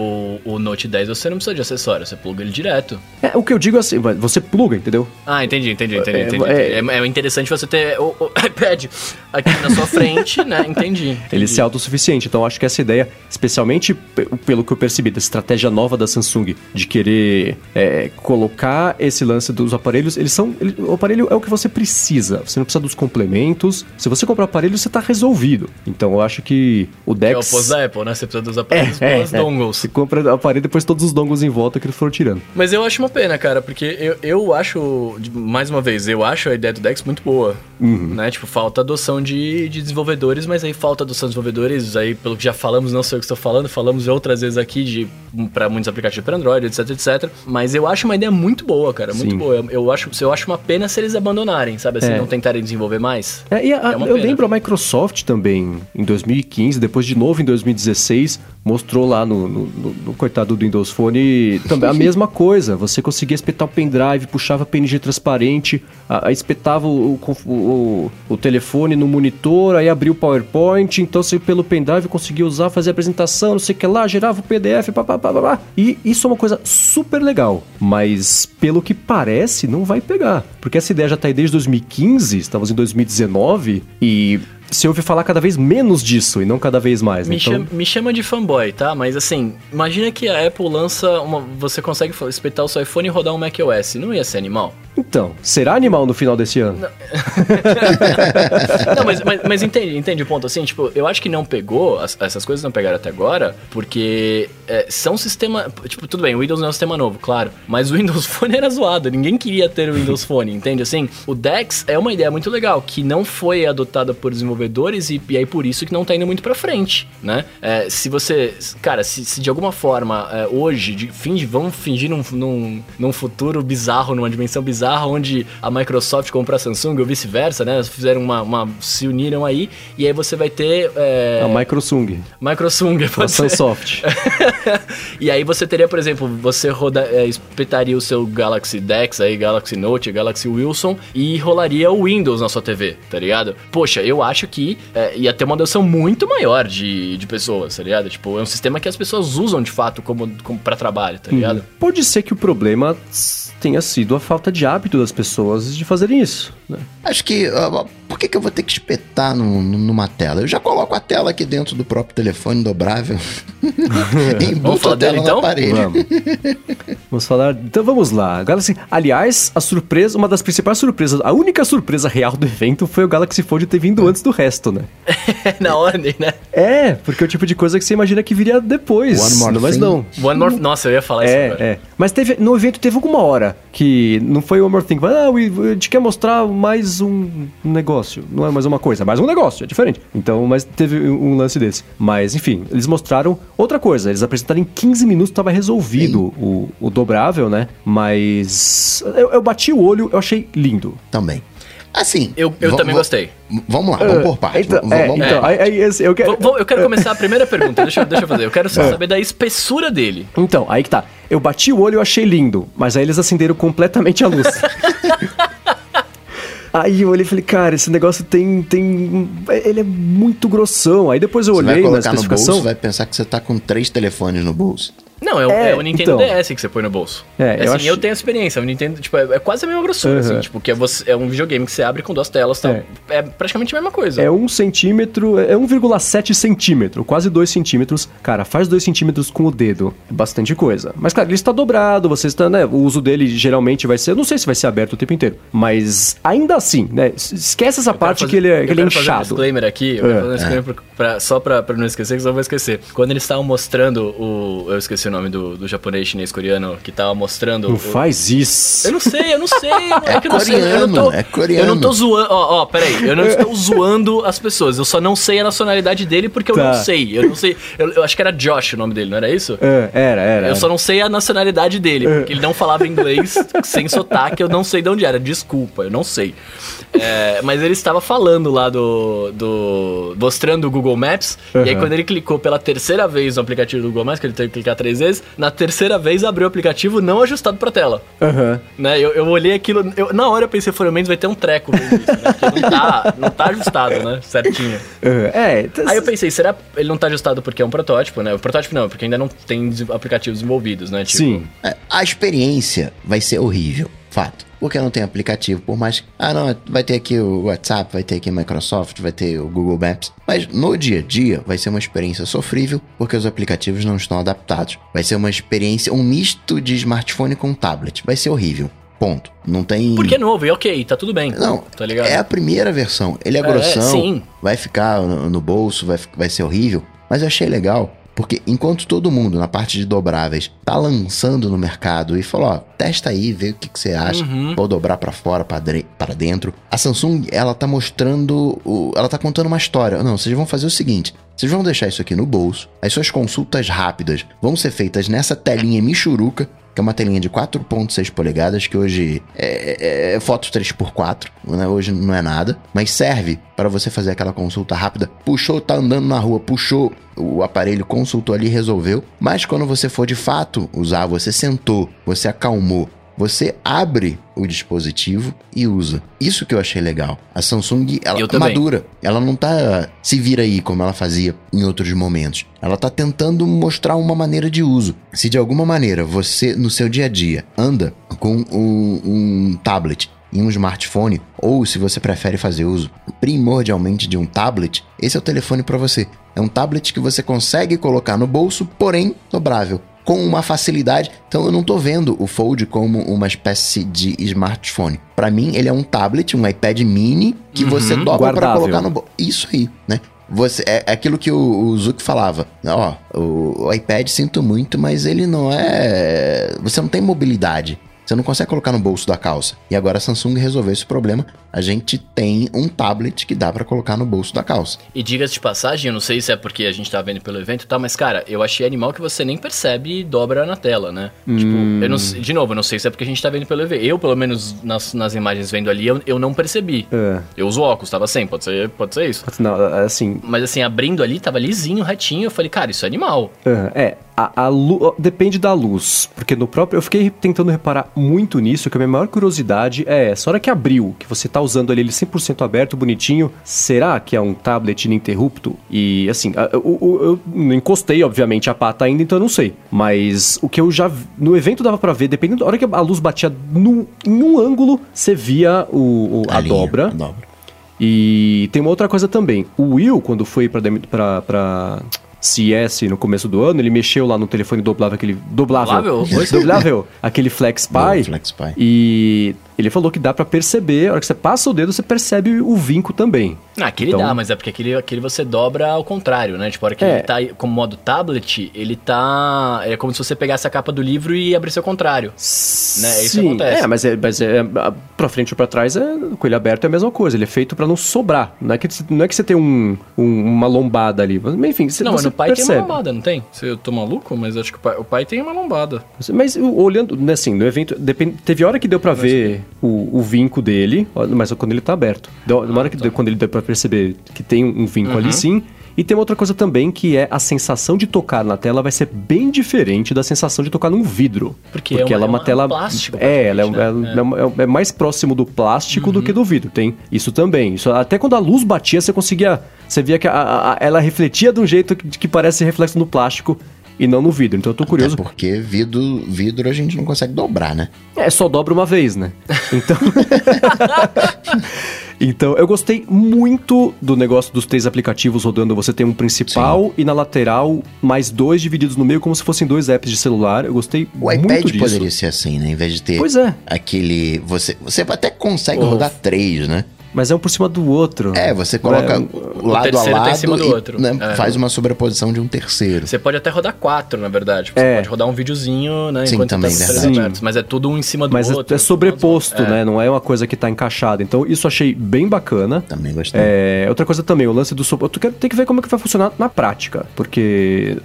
o, o Note 10 você não precisa de acessório, você pluga ele direto. É, o que eu digo é assim, você pluga, entendeu? Ah, entendi, entendi, entendi. É, entendi, é-. É, é interessante você ter o, o iPad aqui na sua frente, né? Entendi. Ele entendi. ser autossuficiente. Então, acho que essa ideia, especialmente pe- pelo que eu percebi da estratégia nova da Samsung, de querer é, colocar esse lance dos aparelhos, eles são. ele- o aparelho é o que você precisa. Você não precisa dos complementos. Se você comprar o aparelho, você tá resolvido. Então, eu acho que o Que é o Dex. oposto da Apple, né? Você precisa dos aparelhos É, é. dongles. Você compra o aparelho depois todos os dongles em volta que eles foram tirando. Mas eu acho uma pena, cara, porque eu, eu acho, mais uma vez, eu acho a ideia do Dex muito boa. Né? Tipo, falta adoção de, de desenvolvedores, mas aí falta adoção de desenvolvedores, aí pelo que já falamos, não sei o que estou falando, falamos outras vezes aqui de para muitos aplicativos para Android, etc, etc. Mas eu acho uma ideia muito boa, cara, muito Sim. boa. Eu, eu acho, eu acho uma pena se eles abandonarem, sabe? Assim, É. não tentarem desenvolver mais. É, a- É eu pena. lembro a Microsoft também, em 2015, depois de novo em 2016, mostrou lá no, no- no- no coitado do Windows Phone também a mesma coisa. Você conseguia espetar o pendrive, puxava PNG transparente, a- aí espetava o, o o- o telefone no monitor, aí abria o PowerPoint, então você pelo pendrive conseguia usar, fazer apresentação, não sei o que lá, gerava o PDF, papapá. E isso é uma coisa super legal, mas pelo que parece, não vai pegar. Porque essa ideia já tá aí desde 2015, estamos em 2019, e se ouve falar cada vez menos disso e não cada vez mais. Me, então, chama, me chama de fanboy, tá? Mas assim, imagina que a Apple lança uma. Você consegue espetar o seu iPhone e rodar um macOS. Não ia ser animal? então, será animal no final desse ano? Não, mas, mas, mas entende, entende o ponto assim? Tipo, eu acho que não pegou, as- essas coisas não pegaram até agora, porque é, são sistema. Tipo, tudo bem, o Windows não é um sistema novo, claro. Mas o Windows Phone era zoado, ninguém queria ter o Windows Phone, entende? Assim, o Dex é uma ideia muito legal, que não foi adotada por desenvolvedores e, e aí por isso que não tá indo muito pra frente, né? É, se você. Cara, se, se de alguma forma, é, hoje, de, finge, vamos fingir num, num, num futuro bizarro, numa dimensão bizarra, onde a Microsoft compra a Samsung ou vice-versa, né? Fizeram uma, uma- se uniram aí, e aí você vai ter. É, A Microsung, Microsung, a pode ser. Sunsoft. e aí você teria, por exemplo, você roda, é, espetaria o seu Galaxy Dex aí, Galaxy Note, Galaxy Wilson e rolaria o Windows na sua TV, tá ligado? Poxa, eu acho que é, ia ter uma adoção muito maior de, de pessoas, tá ligado? Tipo, é um sistema que as pessoas usam de fato como, como para trabalho, tá ligado? Pode ser que o problema tenha sido a falta de hábito das pessoas de fazerem isso. Né? Acho que. ah, por que, que eu vou ter que espetar no- no- numa tela? Eu já coloco a tela aqui dentro do próprio telefone dobrável. Embuto falar a tela dele, então? Vamos. vamos falar. Então vamos lá. Galaxy. Aliás, a surpresa, uma das principais surpresas, a única surpresa real do evento foi o Galaxy Fold ter vindo antes do resto, né? na ordem, né? É, porque é o tipo de coisa que você imagina que viria depois. One more mas thing. não. One more... Nossa, eu ia falar isso É, agora. é. Mas teve, no evento teve alguma hora que não foi One More Thing. mas, Ah, a gente quer mostrar mais um negócio. Não é mais uma coisa, é mais um negócio, é diferente. Então, mas teve um lance desse. Mas, enfim, eles mostraram outra coisa. Eles apresentaram em 15 minutos, estava resolvido o, o dobrável, né? Mas eu, eu bati o olho, eu achei lindo. Também. Assim. Eu, eu também gostei. Vamos lá, vamos por partes. Então, vamos, é, então, eu quero... Vou- eu quero começar a primeira pergunta, deixa, eu- deixa eu fazer. Eu quero só saber da espessura dele. Então, aí que tá. Eu bati o olho e eu achei lindo, mas aí eles acenderam completamente a luz. aí eu olhei e falei, cara, esse negócio tem. tem. Ele é muito grossão. Aí depois eu Você vai olhei na colocar no especificação. bolso, vai pensar que você tá com três telefones no bolso. Não, é, o- É, é o Nintendo então. DS que você põe no bolso. É, eu assim, acho- eu tenho experiência. O Nintendo, tipo, é, é quase a mesma grossura, Uhum. assim, tipo, que é, você, é um videogame que você abre com duas telas, tal. É. É. praticamente a mesma coisa. É um centímetro, é 1,7 centímetro, quase 2 centímetros. Cara, faz 2 centímetros com o dedo. É bastante coisa. Mas, claro, ele está dobrado, você está, né? O uso dele geralmente vai ser. Eu não sei se vai ser aberto o tempo inteiro. Mas ainda assim, né? Esquece essa Eu parte fazer- que ele é, eu que ele é quero fazer um inchado. disclaimer aqui, eu É. quero fazer um disclaimer pra- pra- só pra, pra não esquecer, que senão eu vou esquecer. Quando eles estavam mostrando o. Eu esqueci o nome do, do japonês, chinês, coreano, que tava mostrando. Não o, faz isso. Eu não sei, eu não sei. É que eu não sei, eu não tô- é é coreano. Eu não tô zoando. Ó, ó, peraí. Eu não estou zoando as pessoas. Eu só não sei a nacionalidade dele porque eu Tá. não sei. Eu não sei. Eu, eu acho que era Josh o nome dele, não era isso? É, era, era. Eu só não sei a nacionalidade dele, porque ele não falava inglês sem sotaque, eu não sei de onde era. Desculpa, eu não sei. É, mas ele estava falando lá do. do mostrando o Google Maps. E aí, Uhum. quando ele clicou pela terceira vez no aplicativo do Google Maps, que ele teve que clicar três vezes, na terceira vez abriu o aplicativo não ajustado pra tela. Aham. Né? Eu, eu olhei aquilo. eu- na hora eu pensei, pelo menos vai ter um treco vendo isso, né? Porque não tá, não tá ajustado, né? Certinho. aham. É, t- Aí eu pensei, será que ele não tá ajustado porque é um protótipo, né? O protótipo não, porque ainda não tem aplicativos desenvolvidos, né? Tipo, Sim. É, a experiência vai ser horrível, fato. Porque não tem aplicativo, por mais que. Ah, não, vai ter aqui o WhatsApp, vai ter aqui Microsoft, vai ter o Google Maps. Mas no dia a dia vai ser uma experiência sofrível, porque os aplicativos não estão adaptados. Vai ser uma experiência, um misto de smartphone com tablet. Vai ser horrível. Ponto. Não tem. Porque é novo, e ok, tá tudo bem. Não, tá ligado? é a primeira versão. Ele é É, grossão, sim. vai ficar no, no bolso, vai, vai ser horrível. Mas eu achei legal porque enquanto todo mundo na parte de dobráveis tá lançando no mercado e falou, ó, testa aí, vê o que, que você acha, Uhum. ou dobrar pra fora, para dentro. A Samsung, ela tá mostrando, o- ela tá contando uma história. Não, vocês vão fazer o seguinte, vocês vão deixar isso aqui no bolso, as suas consultas rápidas vão ser feitas nessa telinha Michuruca, que é uma telinha de 4.6 polegadas, que hoje é, é- é foto 3x4, né? hoje não é nada, mas serve para você fazer aquela consulta rápida. Puxou, tá andando na rua, puxou o aparelho, consultou ali, resolveu. Mas quando você for de fato usar, você sentou, você acalmou, você abre o dispositivo e usa. Isso que eu achei legal. A Samsung, ela Eu é também. madura. Ela não tá se vira aí como ela fazia em outros momentos. Ela tá tentando mostrar uma maneira de uso. Se de alguma maneira você, no seu dia a dia, anda com um, um tablet e um smartphone, ou se você prefere fazer uso primordialmente de um tablet, esse é o telefone para você. É um tablet que você consegue colocar no bolso, porém dobrável com uma facilidade. Então eu não tô vendo o Fold como uma espécie de smartphone. Para mim, ele é um tablet, um iPad mini que Uhum, você dobra para colocar no bolso. Isso aí, né? Você, é, é aquilo que o, o Zuck falava. Ó, o, o iPad sinto muito, mas ele não é. Você não tem mobilidade. Você não consegue colocar no bolso da calça. E agora a Samsung resolveu esse problema. A gente tem um tablet que dá para colocar no bolso da calça. E diga-se de passagem, eu não sei se é porque a gente tá vendo pelo evento e tal, mas cara, eu achei animal que você nem percebe e dobra na tela, né? Tipo, eu não sei- de novo, eu não sei se é porque a gente tá vendo pelo evento. Eu, pelo menos nas, nas imagens vendo ali, eu, eu não percebi. É. Eu uso óculos, tava sem, pode ser, pode ser isso. Não, assim, Mas assim, abrindo ali, tava lisinho, retinho, eu falei, cara, isso é animal. É, é, a, a lu- depende da luz, porque no próprio eu fiquei tentando reparar muito nisso, que a minha maior curiosidade é essa, a hora que abriu, que você tá usando ali ele 100% aberto, bonitinho, será que é um tablet ininterrupto? E assim, a- o- eu não encostei obviamente a pata ainda, então eu não sei, mas o que eu já no evento dava pra ver, dependendo da hora que a luz batia no, em um ângulo, você via o, o- a, linha, dobra. A dobra. E tem uma outra coisa também. O Will, quando foi pra CS no começo do ano, ele mexeu lá no telefone doblável, aquele. Doblável. Doblável? doblável. aquele Flex. FlexPy. E ele falou que dá pra perceber, a hora que você passa o dedo, você percebe o vinco também. Ah, aquele Então- dá, mas é porque aquele, aquele você dobra ao contrário, né? Tipo, a hora que É. ele tá como modo tablet, ele tá. É como se você pegasse a capa do livro e abrisse ao contrário. Né, isso Sim, acontece. É, mas, é, mas é, pra frente ou pra trás, é, com ele aberto é a mesma coisa. Ele é feito pra não sobrar. Não é que, não é que você tem um, um- uma lombada ali. Mas, enfim, você, não, mas você no pai tem percebe. uma lombada, não tem? Eu tô maluco, mas acho que o pai, o pai tem uma lombada. Mas olhando, né, assim, no evento, depende, teve hora que deu pra ver o, o vinco dele, mas é quando ele tá aberto. Uma hora que quando ele deu pra perceber que tem um vinco ali sim. E tem uma outra coisa também que é a sensação de tocar na tela vai ser bem diferente da sensação de tocar num vidro. Porque é uma- ela é uma é uma- tela. plástico, É, ela é, né? é- é é- é mais próximo do plástico do que do vidro. Tem isso também. Isso, até quando a luz batia, você conseguia. Você via que a- a- ela refletia de um jeito que, que parece reflexo no plástico e não no vidro. Então eu tô curioso. Até porque vidro, vidro a gente não consegue dobrar, né? É, só dobra uma vez, né? Então. então, eu gostei muito do negócio dos três aplicativos rodando. Você tem um principal e na lateral mais dois divididos no meio, como se fossem dois apps de celular. Eu gostei O muito iPad disso. poderia ser assim, né? Em vez de ter Pois é, aquele. Você, você até consegue Oh. rodar três, né? Mas é um por cima do outro. É, você coloca É, o lado a terceiro tá em lado cima do e outro. né, É. faz uma sobreposição de um terceiro. Você pode até rodar quatro, na verdade. Tipo, É. Você pode rodar um videozinho, né? Sim, enquanto também, tá Sim. abertos. Mas é tudo um em cima do Mas é- outro. é sobreposto, É. né? Não é uma coisa que tá encaixada. Então, isso eu achei bem bacana. Também gostei. É, outra coisa também, o lance do suporte. Tu quer- tem que ver como é que vai funcionar na prática. Porque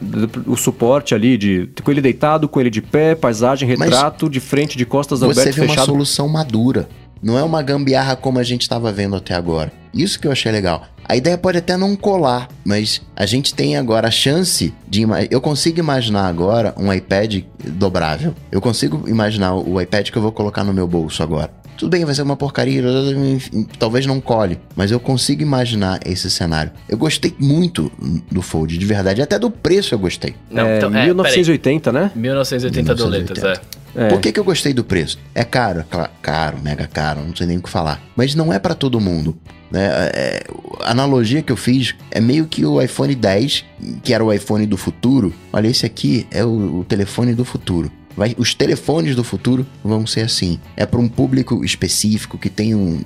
o suporte ali de com ele deitado, com ele de pé, paisagem, Mas retrato, de frente, de costas, Você aberto, vê uma fechado. solução madura. Não é uma gambiarra como a gente estava vendo até agora. Isso que eu achei legal. A ideia pode até não colar, mas a gente tem agora a chance de. Eu consigo imaginar agora um iPad dobrável. Eu consigo imaginar o iPad que eu vou colocar no meu bolso agora. Tudo bem, vai ser uma porcaria, talvez não cole, mas eu consigo imaginar esse cenário. Eu gostei muito do Fold, de verdade. Até do preço eu gostei. Não, é, então, é, 1980, né? peraí. 1980 doletas, é. É. Por que, que eu gostei do preço? É caro, cla- caro, mega caro, não sei nem o que falar. Mas não é pra todo mundo. Né? É, a analogia que eu fiz é meio que o iPhone 10, que era o iPhone do futuro. Olha, esse aqui é o, o telefone do futuro. Vai, os telefones do futuro vão ser assim. É para um público específico que tem um,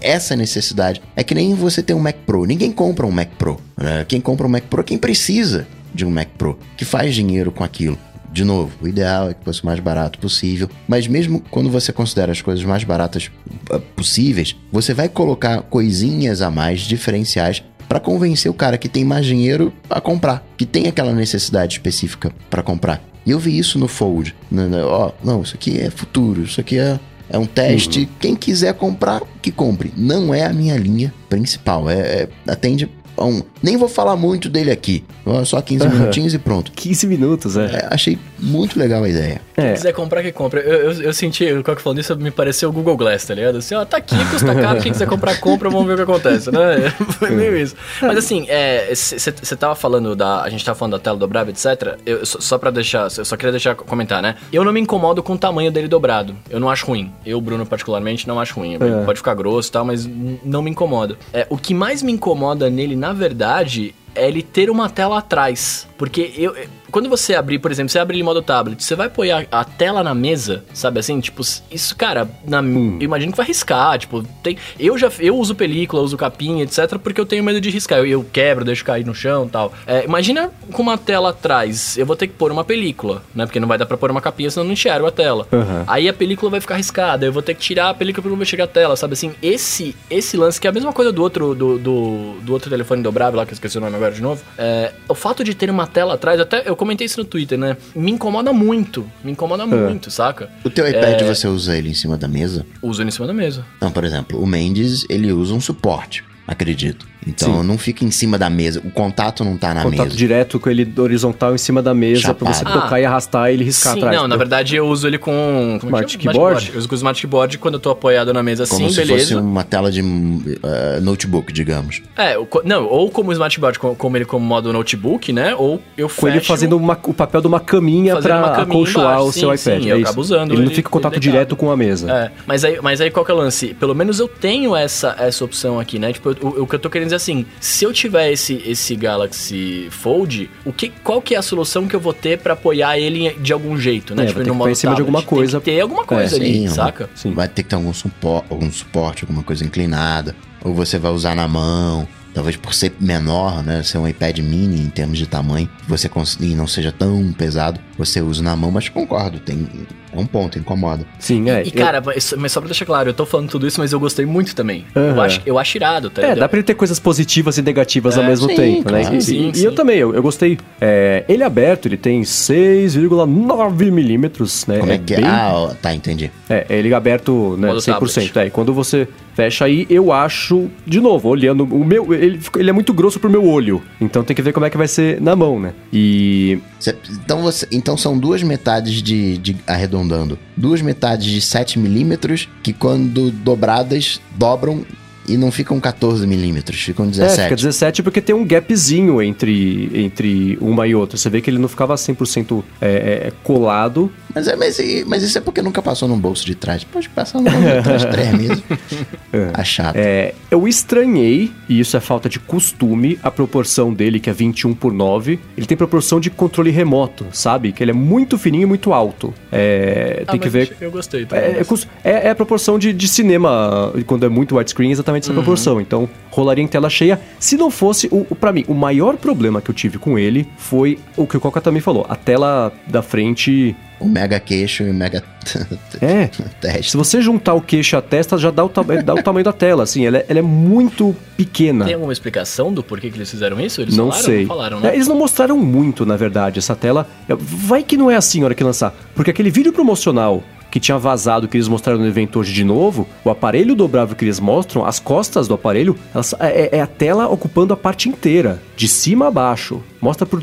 essa necessidade. É que nem você tem um Mac Pro. Ninguém compra um Mac Pro. né? Quem compra um Mac Pro é quem precisa de um Mac Pro, que faz dinheiro com aquilo. De novo, o ideal é que fosse o mais barato possível, mas mesmo quando você considera as coisas mais baratas uh, possíveis, você vai colocar coisinhas a mais diferenciais para convencer o cara que tem mais dinheiro a comprar, que tem aquela necessidade específica para comprar. E eu vi isso no Fold. No- no- Ó, não, isso aqui é futuro, isso aqui é, é um teste. Quem quiser comprar, que compre. Não é a minha linha principal. É, é- atende um. Nem vou falar muito dele aqui. Só 15 minutinhos e pronto. 15 minutos, é. É, achei muito legal a ideia. Quem É. quiser comprar, que compra. Eu, eu, eu senti, o Coque falando isso, me pareceu o Google Glass, tá ligado? Assim, ó, tá aqui, custa caro, quem quiser comprar, compra, vamos ver o que acontece, né? Foi meio isso. Mas assim, você tava falando da. A gente tava falando da tela dobrável, etc. Eu, só, pra deixar. Eu só queria deixar comentar, né? Eu não me incomodo com o tamanho dele dobrado. Eu não acho ruim. Eu, Bruno, particularmente, não acho ruim. É. Pode ficar grosso e tal, mas não me incomoda. É, o que mais me incomoda nele, na verdade, é ele ter uma tela atrás. Porque eu. Quando você abrir, por exemplo, você abre ele em modo tablet, você vai apoiar a tela na mesa, sabe assim? Tipo, isso, cara, na, eu imagino que vai riscar, tipo, tem... Eu já eu uso película, uso capinha, etc, porque eu tenho medo de riscar. Eu, eu quebro, deixo cair no chão e tal. É, imagina com uma tela atrás, eu vou ter que pôr uma película, né? Porque não vai dar pra pôr uma capinha, senão eu não enxergo a tela. Aham. Aí a película vai ficar riscada, eu vou ter que tirar a película pra não mexer a tela, sabe assim? Esse esse lance, que é a mesma coisa do outro do, do, do outro telefone dobrável lá, que eu esqueci o nome agora de novo, é, o fato de ter uma tela atrás, até eu comentei isso no Twitter, né? Me incomoda muito, me incomoda muito, saca? O teu iPad, você usa ele em cima da mesa? Uso ele em cima da mesa. Não, por exemplo, o Mendes, ele usa um suporte, acredito. Então Sim. não fica em cima da mesa. O contato não tá na Contato mesa. direto com ele horizontal em cima da mesa pra você tocar e arrastar e ele riscar Sim, atrás. não, na verdade eu uso ele com... como é Smart keyboard? Eu uso com o Smart Keyboard quando eu tô apoiado na mesa Como assim, se beleza. fosse uma tela de uh, notebook, digamos. É, não, ou como Smart Keyboard, co- como ele como modo notebook, né? Ou eu Com ele fecho- fazendo uma- o papel de uma caminha pra uma caminha acolchoar embaixo, o seu sim, iPad. sim, é eu isso. acabo usando ele não ele- fica em contato ele direto com a mesa. É, mas aí, mas aí qual que é o lance? Pelo menos eu tenho essa, essa opção aqui, né? Tipo, o, o que eu tô querendo dizer assim, se eu tiver esse, esse Galaxy Fold, o que, qual que é a solução que eu vou ter pra apoiar ele de algum jeito, né? É, que ficar em cima de alguma coisa. Tem que ter alguma coisa É, ali, sim, saca? Sim. Vai ter que ter algum, supo- algum suporte, alguma coisa inclinada. Ou você vai usar na mão. Talvez por ser menor, né? Ser um iPad mini em termos de tamanho, você e não seja tão pesado, você usa na mão, mas concordo, tem, é um ponto, incomoda. Sim, é. E, eu- cara, mas mas só pra deixar claro, eu tô falando tudo isso, mas eu gostei muito também. Eu, Aham. acho, eu acho irado, tá É, dá pra ele ter coisas positivas e negativas ao É, mesmo sim, tempo, né? claro. E, Sim, e- sim. e eu também, eu, eu gostei. É, ele aberto, ele tem 6,9 milímetros, né? Como é, que é? bem- Ah, tá, entendi. É, ele aberto, né, Modo 100%. É, e quando você fecha aí, eu acho, de novo, olhando, o meu, ele, ele é muito grosso pro meu olho. Então tem que ver como é que vai ser na mão, né? E Cê- então, você, então são duas metades de, de- arredondando. Duas metades de 7 milímetros que quando dobradas dobram e não ficam 14 milímetros, ficam É, 17. fica 17 porque tem um gapzinho entre, entre uma e outra. Você vê que ele não ficava 100% é, é, colado. Mas, é, mas, mas isso é porque nunca passou no bolso de trás. Pode passar no bolso de trás três meses. Ah, chato. É, eu estranhei, e isso é falta de costume, a proporção dele, que é 21 por 9. Ele tem proporção de controle remoto, sabe? Que ele é muito fininho e muito alto. É, Ah, tem que ver... Eu gostei É, é, cus- é- é a proporção de, de cinema, quando é muito widescreen, exatamente essa proporção. Então, rolaria em tela cheia. Se não fosse, o, o, pra mim, o maior problema que eu tive com ele foi o que o Coca também falou. A tela da frente. O mega queixo e o mega É. Se teste. você juntar o queixo e a testa, já dá o, ta- dá o tamanho da tela. Assim, ela é, ela é muito pequena. Tem alguma explicação do porquê que eles fizeram isso? Eles Não falaram? sei. Não falaram, É, né? eles não mostraram muito, na verdade, essa tela. É, Vai que não é assim na hora que lançar. Porque aquele vídeo promocional que tinha vazado, que eles mostraram no evento hoje de novo, o aparelho dobrável que eles mostram, as costas do aparelho, elas- é, é a tela ocupando a parte inteira, de cima a baixo. Mostra por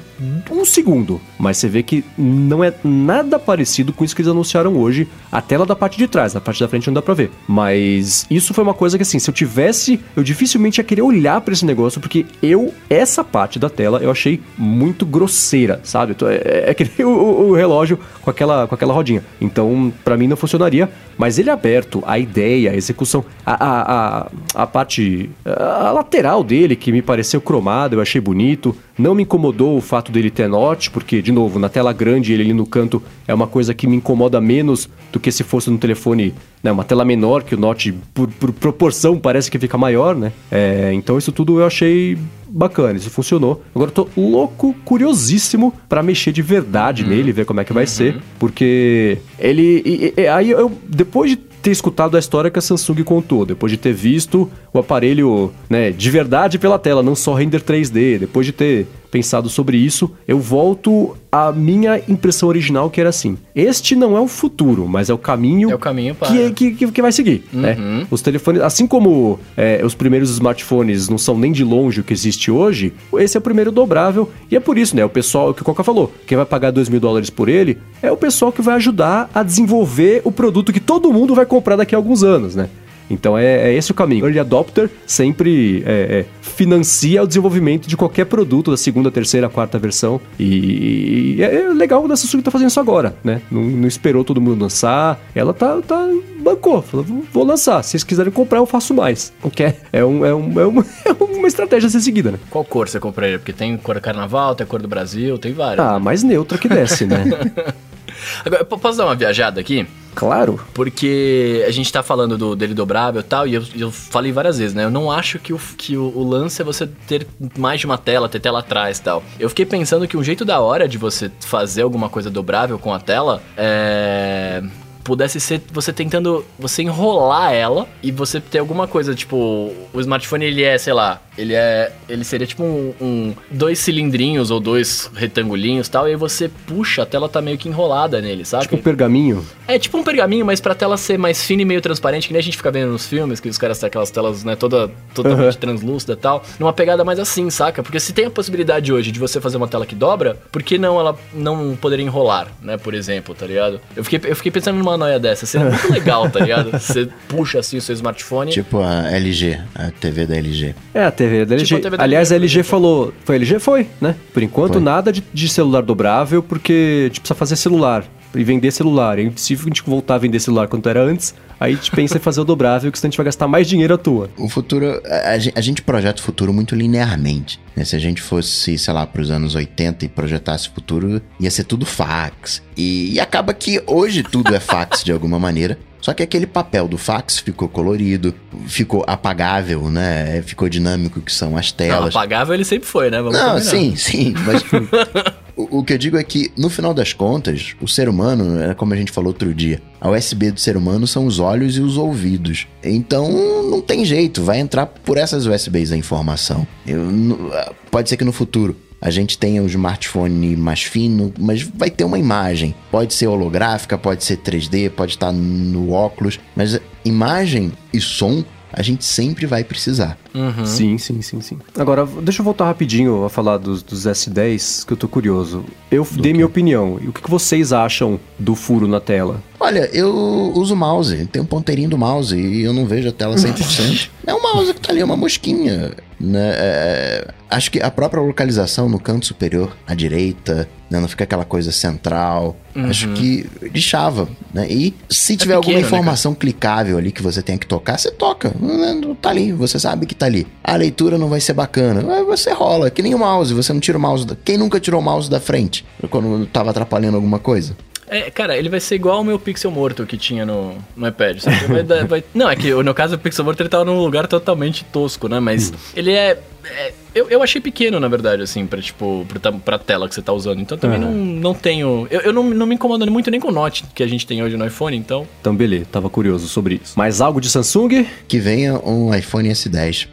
um segundo, mas você vê que não é nada parecido com isso que eles anunciaram hoje. A tela da parte de trás, a parte da frente não dá pra ver. Mas isso foi uma coisa que, assim, se eu tivesse, eu dificilmente ia querer olhar pra esse negócio, porque eu, essa parte da tela, eu achei muito grosseira, sabe? Então, É, é que nem o, o- o relógio com aquela, com aquela rodinha. Então, pra para mim não funcionaria, mas ele é aberto, a ideia, a execução, a, a, a, a parte a lateral dele, que me pareceu cromado, eu achei bonito, não me incomodou o fato dele ter note, porque, de novo, na tela grande ele ali no canto é uma coisa que me incomoda menos do que se fosse no telefone, né, uma tela menor, que o note, por, por proporção, parece que fica maior, né? É, então isso tudo eu achei bacana, isso funcionou. Agora eu tô louco, curiosíssimo para mexer de verdade uhum. nele, ver como é que vai uhum. ser, porque ele. E, e, aí eu, depois de ter escutado a história que a Samsung contou, depois de ter visto o aparelho né, de verdade pela tela, não só render 3D, depois de ter pensado sobre isso, eu volto à minha impressão original, que era assim: este não é o futuro, mas é o caminho, é o caminho para... que, que, que vai seguir. Né? Uhum. Né? Os telefones, assim como é, os primeiros smartphones não são nem de longe o que existe hoje, esse é o primeiro dobrável, e é por isso, né? O pessoal, o que o Coca falou, quem vai pagar 2 mil dólares por ele é o pessoal que vai ajudar a desenvolver o produto que todo mundo vai comprar daqui a alguns anos, né? Então é, é esse o caminho. Early Adopter sempre é, é, financia o desenvolvimento de qualquer produto da segunda, terceira, quarta versão. E, e é legal da Samsung tá fazendo isso agora, né? Não, não, esperou todo mundo lançar. Ela tá, tá bancou, falou, vou lançar. Se vocês quiserem comprar, eu faço mais. O é, é, um, é, um, é, uma, é uma estratégia a ser seguida, né? Qual cor você compraria? Porque tem cor do carnaval, tem cor do Brasil, tem várias. Ah, né? mais neutra que desce, né? Agora, posso dar uma viajada aqui? Claro. Porque a gente tá falando do, dele dobrável e tal, e eu, eu falei várias vezes, né? Eu não acho que, o, que o, o, lance é você ter mais de uma tela, ter tela atrás e tal. Eu fiquei pensando que um jeito da hora de você fazer alguma coisa dobrável com a tela é pudesse ser você tentando você enrolar ela e você ter alguma coisa tipo o smartphone ele é sei lá ele é. Ele seria tipo um, um, dois cilindrinhos ou dois retangulinhos tal. E aí você puxa, a tela tá meio que enrolada nele, sabe? Tipo um pergaminho? É, tipo um pergaminho, mas pra tela ser mais fina e meio transparente, que nem a gente fica vendo nos filmes, que os caras têm aquelas telas, né, toda totalmente uhum. translúcida e tal. Numa pegada mais assim, saca? Porque se tem a possibilidade hoje de você fazer uma tela que dobra, por que não ela não poderia enrolar, né? Por exemplo, tá ligado? Eu fiquei, eu fiquei pensando numa noia dessa. Seria muito legal, tá ligado? Você puxa assim o seu smartphone. Tipo a LG, a TV da LG. É, a TV da LG. Tipo, TV da Aliás, a LG falou. Foi a LG? Foi, né? Por enquanto, foi. nada de, de, celular dobrável, porque a gente precisa fazer celular e vender celular. É impossível a gente voltar a vender celular quanto era antes. Aí a gente pensa em fazer o dobrável, que senão a gente vai gastar mais dinheiro à toa. O futuro. A, gente projeta o futuro muito linearmente. Né? Se a gente fosse, sei lá, para os anos 80 e projetasse o futuro, ia ser tudo fax. E, e acaba que hoje tudo é fax de alguma maneira. Só que aquele papel do fax ficou colorido, ficou apagável, né? Ficou dinâmico, que são as telas. Não, apagável ele sempre foi, né? Vamos Não, combinar. sim, sim. Mas o, o, que eu digo é que, no final das contas, o ser humano, é como a gente falou outro dia, a USB do ser humano são os olhos e os ouvidos. Então, não tem jeito, vai entrar por essas USBs a informação. Eu, pode ser que no futuro a gente tenha um smartphone mais fino, mas vai ter uma imagem. Pode ser holográfica, pode ser 3D, pode estar no óculos, mas imagem e som a gente sempre vai precisar. Uhum. Sim, sim, sim, sim. Agora, deixa eu voltar rapidinho a falar dos, dos S10, que eu tô curioso. Eu do dei quê? minha opinião. E o que, que vocês acham do furo na tela? Olha, eu uso mouse, tem um ponteirinho do mouse e eu não vejo a tela 100%. é um mouse que tá ali, é uma mosquinha. Né? É, acho que a própria localização no canto superior, à direita, né? não fica aquela coisa central. Uhum. Acho que lixava. Né? E se é tiver pequeno, alguma né, informação né, clicável ali que você tem que tocar, você toca. Tá ali, você sabe que tá ali. A leitura não vai ser bacana. Você rola, que nem o mouse, você não tira o mouse. Da... Quem nunca tirou o mouse da frente quando tava atrapalhando alguma coisa? É, cara, ele vai ser igual ao meu pixel morto que tinha no, no iPad. Vai, vai, não, é que no caso o pixel morto ele tava num lugar totalmente tosco, né? Mas hum. ele é. é eu, eu achei pequeno, na verdade, assim, pra, tipo, pra, pra tela que você tá usando. Então também não, não tenho. Eu, eu não, não me incomodo muito nem com o Note que a gente tem hoje no iPhone, então. Então, beleza, tava curioso sobre isso. Mais algo de Samsung? Que venha um iPhone S10.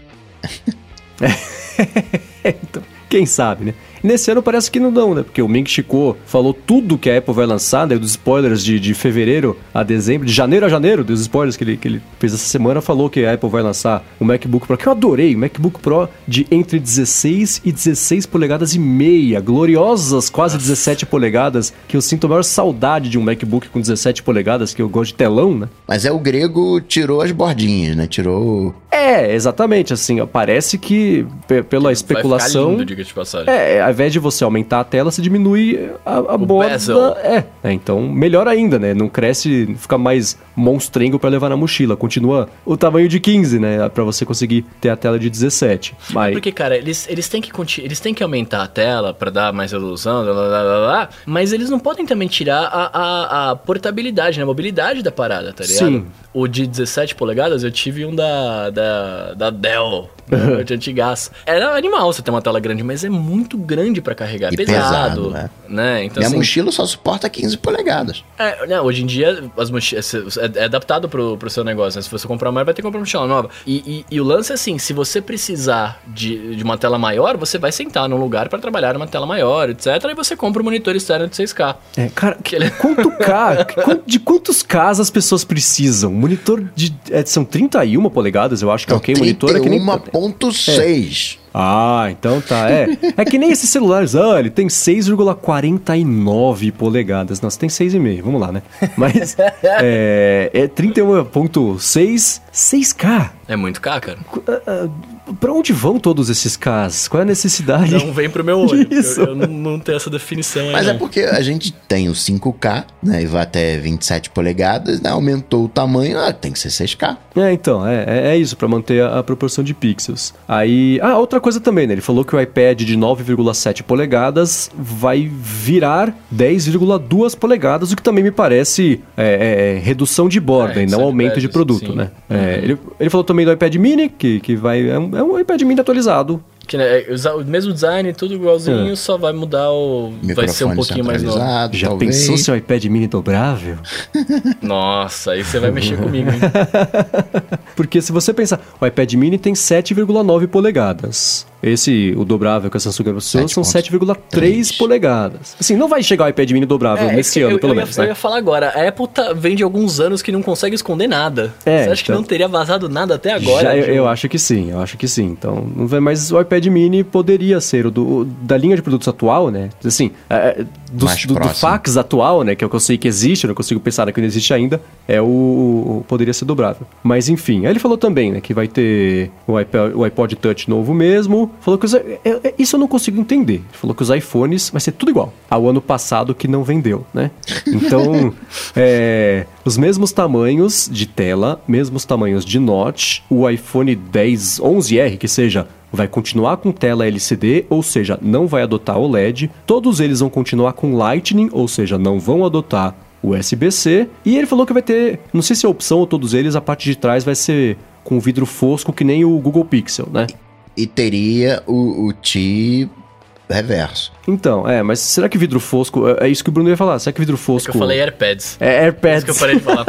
então, quem sabe, né? Nesse ano parece que não dão, né? Porque o Ming Chico falou tudo que a Apple vai lançar, né? Dos spoilers de, de fevereiro a dezembro, de janeiro a janeiro, dos spoilers que ele, que ele fez essa semana, falou que a Apple vai lançar o MacBook Pro, que eu adorei, o MacBook Pro de entre 16 e 16 polegadas e meia, gloriosas quase 17 polegadas, que eu sinto a maior saudade de um MacBook com 17 polegadas, que eu gosto de telão, né? Mas é o grego tirou as bordinhas, né? Tirou. É, exatamente, assim, parece que pela especulação. Vai ficar lindo, diga de passagem. É, invés de você aumentar a tela, você diminui a, a borda. É, é, então melhor ainda, né? Não cresce, fica mais monstrengo pra levar na mochila. Continua o tamanho de 15, né? Pra você conseguir ter a tela de 17. Mas Porque, cara, eles, eles, têm que, conti- eles têm que aumentar a tela pra dar mais resolução, lá, lá, lá, lá, lá, mas eles não podem também tirar a, a, a portabilidade, né? A mobilidade da parada, tá ligado? Sim. O de 17 polegadas, eu tive um da, da, da Dell, né? de antigaço. Era animal você ter uma tela grande, mas é muito grande pra carregar. E pesado, pesado, né? né? Então, Minha assim, mochila só suporta 15 polegadas. é, né, hoje em dia as mochilas é, é adaptado pro, pro seu negócio, né? Se você comprar mais, vai ter que comprar uma mochila nova. E, e- e o lance é assim: se você precisar de, de uma tela maior, você vai sentar num lugar pra trabalhar numa tela maior, etc. E você compra um monitor externo de 6K. É, cara, Que ele- quanto K, de quantos Ks as pessoas precisam? Monitor de. é, são 31 polegadas, eu acho que é ok. Monitor é que nem. 31.6. Ah, então tá. É, é que nem esses celulares. Ah, ele tem 6,49 polegadas. Nossa, tem 6,5. Vamos lá, né? Mas é, é 31,6 6K. É muito K, cara. Ah, ah, Pra onde vão todos esses Ks? Qual é a necessidade? Não vem pro meu olho. Isso. Eu, eu não, não tenho essa definição aí. Mas é não. porque a gente tem o 5K, né? E vai até 27 polegadas, né? Aumentou o tamanho, ah, tem que ser 6K. É, então, é, é, é isso, pra manter a, a proporção de pixels. Aí, ah, outra coisa também, né? Ele falou que o iPad de 9,7 polegadas vai virar 10,2 polegadas, o que também me parece é, é, redução de borda É, e não aumento de produto, sim. né? É, ele, ele falou também do iPad mini, que, que vai. É um, é um iPad mini atualizado. Que, né, é, o mesmo design, tudo igualzinho, É. só vai mudar o. vai ser um Microfone pouquinho mais novo. Já talvez. pensou se o iPad mini dobrável? Nossa, aí você vai mexer comigo, hein? Porque se você pensar, o iPad mini tem 7,9 polegadas. Esse, o dobrável que a Samsung anunciou, são 7,3 3. polegadas. Assim, não vai chegar o iPad mini dobrável É, nesse eu- ano, eu, pelo eu menos, ia, eu né? ia falar agora, a Apple tá, vem de alguns anos que não consegue esconder nada. É, Você acha que então- não teria vazado nada até agora? Já, eu, eu acho que sim, eu acho que sim. Então, não vai mais o iPad mini poderia ser o do, o da linha de produtos atual, né? Assim, é, do, Mais do, do próximo. fax atual, né? Que é o que eu sei que existe, eu não consigo pensar que não existe ainda, é o, o- poderia ser dobrável. Mas enfim, aí ele falou também, né, que vai ter o iPod, o iPod Touch novo mesmo. Falou que os, é- é- isso eu não consigo entender. Ele falou que os iPhones vai ser tudo igual ao ano passado que não vendeu, né? Então, é, os mesmos tamanhos de tela, mesmos tamanhos de notch, o iPhone 10, 11R, que seja, vai continuar com tela LCD, ou seja, não vai adotar OLED. Todos eles vão continuar com Lightning, ou seja, não vão adotar USB-C. E ele falou que vai ter, não sei se é opção ou todos eles, a parte de trás vai ser com vidro fosco, que nem o Google Pixel, né? E teria o, o Ti reverso. Então, é, mas será que vidro fosco. É é isso que o Bruno ia falar. Será que vidro É fosco. que eu falei AirPads. É É AirPads. isso que eu parei de falar.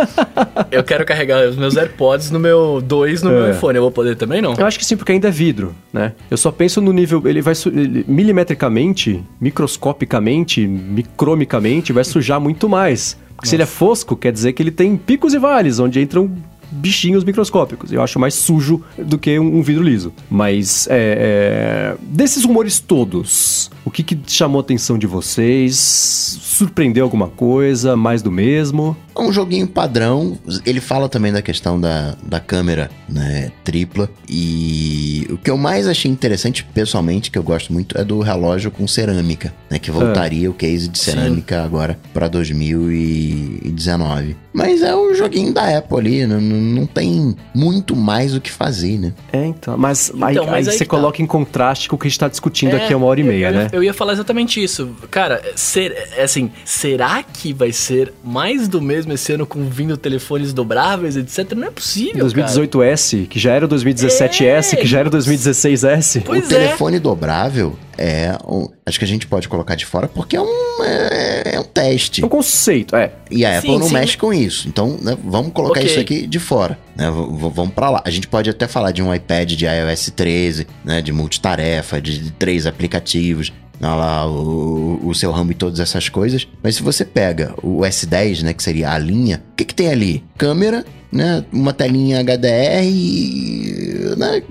eu quero carregar os meus AirPods no meu 2 no meu É. iPhone. Eu vou poder também, não? Eu acho que sim, porque ainda é vidro, né? Eu só penso no nível. Ele vai. ele, milimetricamente, microscopicamente, micromicamente, vai sujar muito mais. Porque se ele é fosco, quer dizer que ele tem picos e vales, onde entram bichinhos microscópicos. Eu acho mais sujo do que um, vidro liso. Mas, é, é, desses rumores todos, o que, que chamou a atenção de vocês? Surpreendeu alguma coisa? Mais do mesmo? É um joguinho padrão. Ele fala também da questão da, da câmera, né, tripla. E o que eu mais achei interessante, pessoalmente, que eu gosto muito, é do relógio com cerâmica, né? Que voltaria o case de Sim. cerâmica agora para 2019. Mas é um joguinho da Apple ali, não, não tem muito mais o que fazer, né? É, então. Mas, aí, Então, mas aí aí você tá. coloca em contraste com o que a gente tá discutindo É, aqui há uma hora e meia, eu, né? Eu ia falar exatamente isso. Cara, ser, é assim, será que vai ser mais do mesmo esse ano com vindo telefones dobráveis, etc? Não é possível, 2018S, que já era o 2017S, É, que já era o 2016S. Pois o é. telefone dobrável é. um- acho que a gente pode colocar de fora porque é um, é, é um teste. É um conceito, é. E a Apple Sim, não sim. mexe com isso. Então, né, vamos colocar Ok. isso aqui de fora. Né? Vamos pra lá. A gente pode até falar de um iPad de iOS 13, né? De multitarefa, de, de três aplicativos. Olha lá, o, o seu RAM e todas essas coisas. Mas se você pega o S10, né? Que seria a linha, o que, que tem ali? Câmera, né? Uma telinha HDR e. Né?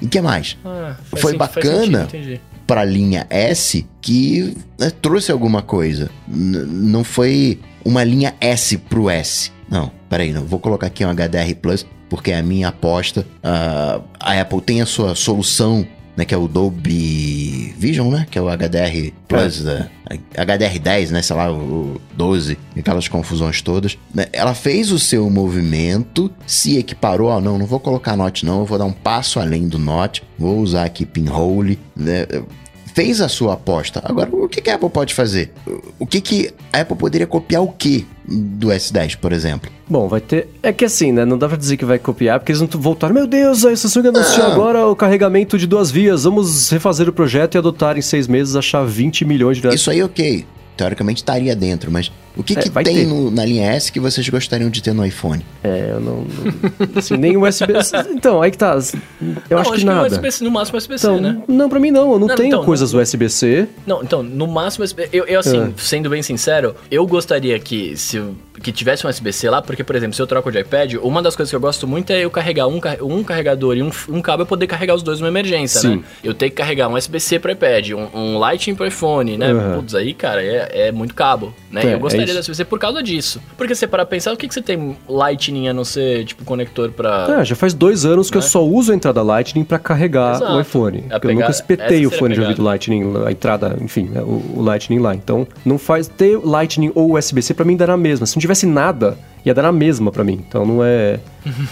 E o que mais? Ah, Foi bacana. entendi. Pra linha S que né, trouxe alguma coisa. N- não foi uma linha S pro S. Não, peraí, não. Vou colocar aqui um HDR Plus, porque é a minha aposta. Ah, a Apple tem a sua solução né? Que é o Dolby Vision, né? Que é o HDR Plus, da, HDR10, né? Sei lá, o 12, aquelas confusões todas. né, Ela fez o seu movimento, se equiparou, ó, não, não vou colocar Note não, eu vou dar um passo além do Note, vou usar aqui pinhole, né? Fez a sua aposta. Agora, o que, que a Apple pode fazer? O que, que a Apple poderia copiar o que do S10, por exemplo? Bom, vai ter. É que assim, né? Não dá pra dizer que vai copiar, porque eles não voltaram. Meu Deus, a Samsung anunciou Não. agora o carregamento de duas vias. Vamos refazer o projeto e adotar em seis meses achar 20 milhões de reais. Isso aí, ok. Teoricamente estaria dentro, mas o que, É, que vai tem ter. no- na linha S que vocês gostariam de ter no iPhone? É, eu não. não- assim, nem USB. Então, aí que tá. Eu Não, acho que nada. No máximo USB-C, Então, né? não, pra mim não. Eu não, Não, tenho então, coisas USB-C. Não, então, no máximo, eu, eu assim, Ah. sendo bem sincero, eu gostaria que se que tivesse um USB-C lá, porque, por exemplo, se eu troco de iPad, uma das coisas que eu gosto muito é eu carregar um, um carregador e um, um cabo e poder carregar os dois numa emergência, Sim. né? Eu tenho que carregar um USB-C pro iPad, um, um Lightning pro iPhone, né? Aham. Putz, aí, cara, é, é muito cabo, né? É, eu gostaria é isso. USB-C por causa disso. Porque você para pensar, o que, que você tem Lightning a não ser, tipo, conector pra... Ah, já faz dois anos que eu Né? só uso a entrada Lightning pra carregar Exato. o iPhone. É eu nunca espetei o fone de a ouvido Lightning, a entrada, enfim, né, o, o Lightning lá. Então, não faz ter Lightning ou USB-C pra mim dar na mesma. Se não tivesse nada, ia dar na mesma pra mim. Então não é,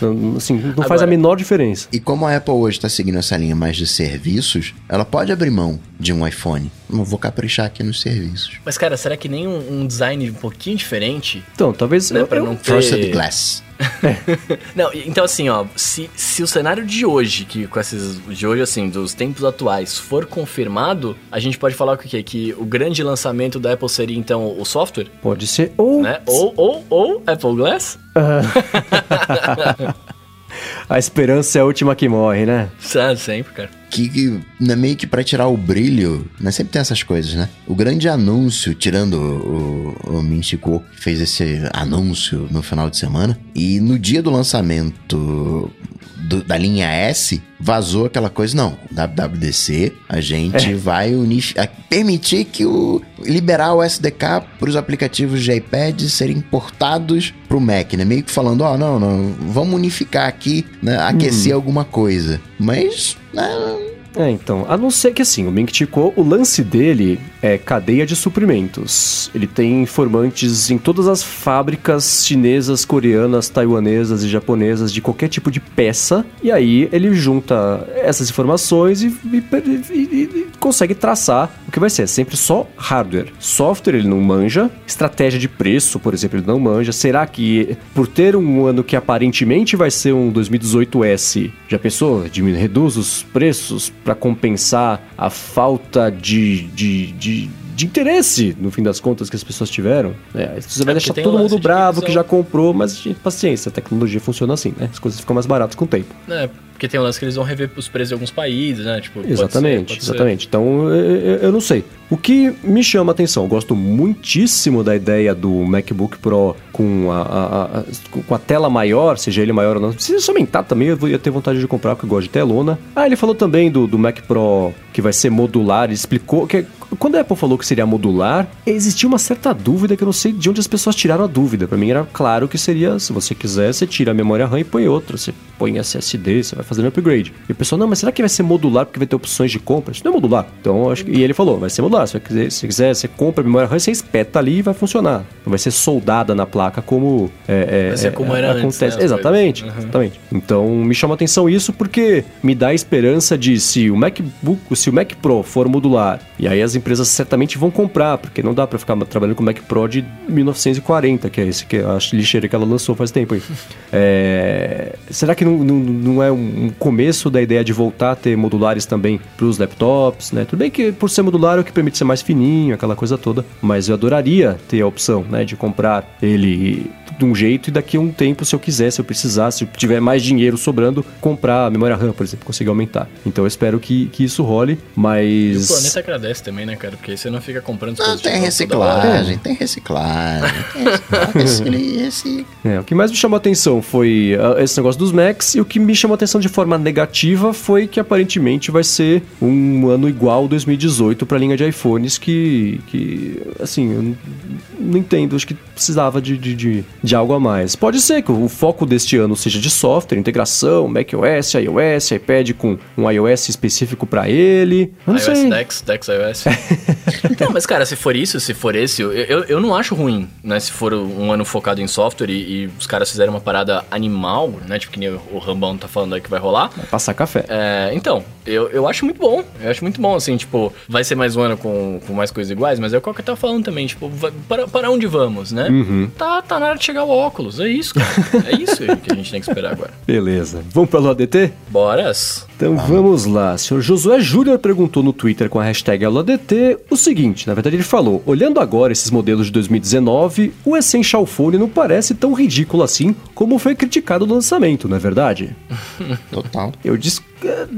não, assim, não faz a Agora- menor diferença. E como a Apple hoje está seguindo essa linha mais de serviços, ela pode abrir mão de um iPhone. Não vou caprichar aqui nos serviços. Mas, cara, será que nem um, um design um pouquinho diferente Então, talvez Né, eu- pra eu- não ter- Frosted Glass. Não, então assim, ó, se, se o cenário de hoje, que com esses de hoje assim, dos tempos atuais, for confirmado, a gente pode falar o que que o grande lançamento da Apple seria então o software, pode ser ou né? Ou ou ou Apple Glass? a esperança é a última que morre, né? Sabe, sempre, cara. Que, que né, meio que pra tirar o brilho, né? Sempre tem essas coisas, né? O grande anúncio, tirando o, o, o Minchico, fez esse anúncio no final de semana, e no dia do lançamento do- da linha S, vazou aquela coisa, não, WWDC, a gente vai unif- a- permitir que o liberar o SDK para os aplicativos de iPad serem portados pro Mac, né? Meio que falando, ó, não, não, vamos unificar aqui, né? aquecer alguma coisa. Mas, né, É, então, a não ser que assim, o Ming Chico, o lance dele é cadeia de suprimentos. Ele tem informantes em todas as fábricas chinesas, coreanas, taiwanesas e japonesas de qualquer tipo de peça. E aí ele junta essas informações e, e- e- e- e consegue traçar o que vai ser. É sempre só hardware. Software ele não manja. Estratégia de preço, por exemplo, ele não manja. Será que por ter um ano que aparentemente vai ser um 2018S, já pensou? Diminui, reduz os preços para compensar a falta de, de, de, de interesse, no fim das contas, que as pessoas tiveram. É, você vai É, deixar todo o mundo bravo que já comprou, mas gente, paciência, a tecnologia funciona assim, né? As coisas ficam mais baratas com o tempo. É, porque tem um lance que eles vão rever os preços de alguns países, né? Tipo, pode ser, Exatamente, pode ser. exatamente. Então, eu, eu- não sei. O que me chama a atenção, eu gosto muitíssimo da ideia do MacBook Pro com a, a- a- com a tela maior, seja ele maior ou não. Se isso aumentar também, eu ia ter vontade de comprar, porque eu gosto de telona. Ah, ele falou também do, do Mac Pro que vai ser modular, ele explicou que quando a Apple falou que seria modular, existia uma certa dúvida que eu não sei de onde as pessoas tiraram a dúvida. Pra mim era claro que seria, se você quiser, você tira a memória RAM e põe outra, você põe SSD, você vai fazendo upgrade. E o pessoal, não, mas será que vai ser modular porque vai ter opções de compra? Isso não é modular. Então, acho que... E ele falou, vai ser modular. Se você quiser, se quiser você compra a memória RAM, você espeta ali e vai funcionar. Não vai ser soldada na placa como... É, é, ser como era antes, acontece. né, as Exatamente. Uhum. exatamente. Então, me chama a atenção isso porque me dá a esperança de se o MacBook, se o Mac Pro for modular, e aí as empresas certamente vão comprar, porque não dá pra ficar trabalhando com o Mac Pro de 1940, que é esse que é a lixeira que ela lançou faz tempo aí. É, será que não, não, não é um começo da ideia de voltar a ter modulares também pros laptops, né? Tudo bem que por ser modular é o que permite ser mais fininho, aquela coisa toda, mas eu adoraria ter a opção, né, de comprar ele de um jeito e daqui a um tempo, se eu quiser, se eu precisar, se eu tiver mais dinheiro sobrando, comprar a memória RAM, por exemplo, conseguir aumentar. Então eu espero que, que isso role, E o mas. planeta agradece também, né, cara? Porque aí você não fica comprando Não, coisas tem reciclagem, tem reciclagem. Tem reciclagem. Esse- É, o que mais me chamou a atenção foi ah, esse negócio dos Macs, e o que me chamou a atenção de forma negativa foi que aparentemente vai ser um ano igual 2018 para a linha de iPhones, que, que assim, eu não, entendo, acho que precisava de, de, de, de algo a mais. Pode ser que o foco deste ano seja de software, integração, macOS, iOS, iPad com um iOS específico para ele. Eu não iOS sei. Dex, Dex iOS. não, mas cara, se for isso, se for esse, eu, eu, eu não acho ruim, né? Se for um ano focado em software e, e os caras fizerem uma parada animal, né? Tipo que nem o, o Rambão tá falando aí que vai rolar. Vai passar café. É, então, eu, eu acho muito bom. Eu acho muito bom, assim, tipo, vai ser mais um ano com, com mais coisas iguais, mas é o que eu tava falando também, tipo, vai- para, para onde vamos, né? Tá, tá na hora de chegar o óculos, é isso, cara. é isso que a gente tem que esperar agora. Beleza. Vamos pelo ADT? Boras. Então vamos lá. O senhor Josué Júnior perguntou no Twitter com a hashtag AulaDT o seguinte: na verdade, ele falou: olhando agora esses modelos de 2019, o Essential Phone não parece tão ridículo assim como foi criticado no lançamento, não é verdade? Total. Eu, dis...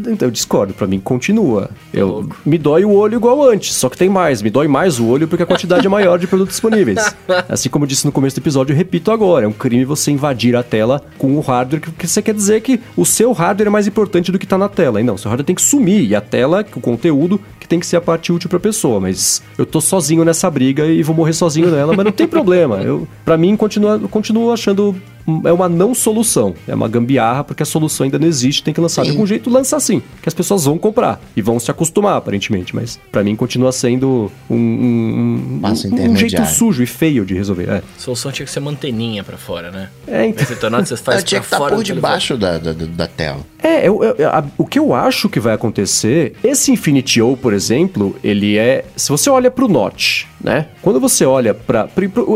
então, eu discordo, pra mim continua. Eu me dói o olho igual antes, só que tem mais, me dói mais o olho porque a quantidade é maior de produtos disponíveis. Assim como eu disse no começo do episódio, eu repito agora, é um crime você invadir a tela com o hardware, que você quer dizer que o seu hardware é mais importante do que tá na tela. E não, seu hardware tem que sumir e a tela, o conteúdo, que tem que ser a parte útil pra pessoa, mas eu tô sozinho nessa briga e vou morrer sozinho nela, mas não tem problema. Eu, para mim eu continuo achando é uma não solução, é uma gambiarra porque a solução ainda não existe, tem que lançar de Sim. algum jeito, lança assim, que as pessoas vão comprar e vão se acostumar aparentemente, mas pra mim continua sendo um, um, um, um- jeito sujo e feio de resolver. É, A solução tinha que ser manteninha pra fora, né? é então. Esse tornado você faz tinha que estar fora por debaixo da, da, da- tela. É, eu- eu- a- o que eu acho que vai acontecer, esse Infinity O, por exemplo, ele é. Se você olha pro Note, né? Quando você olha para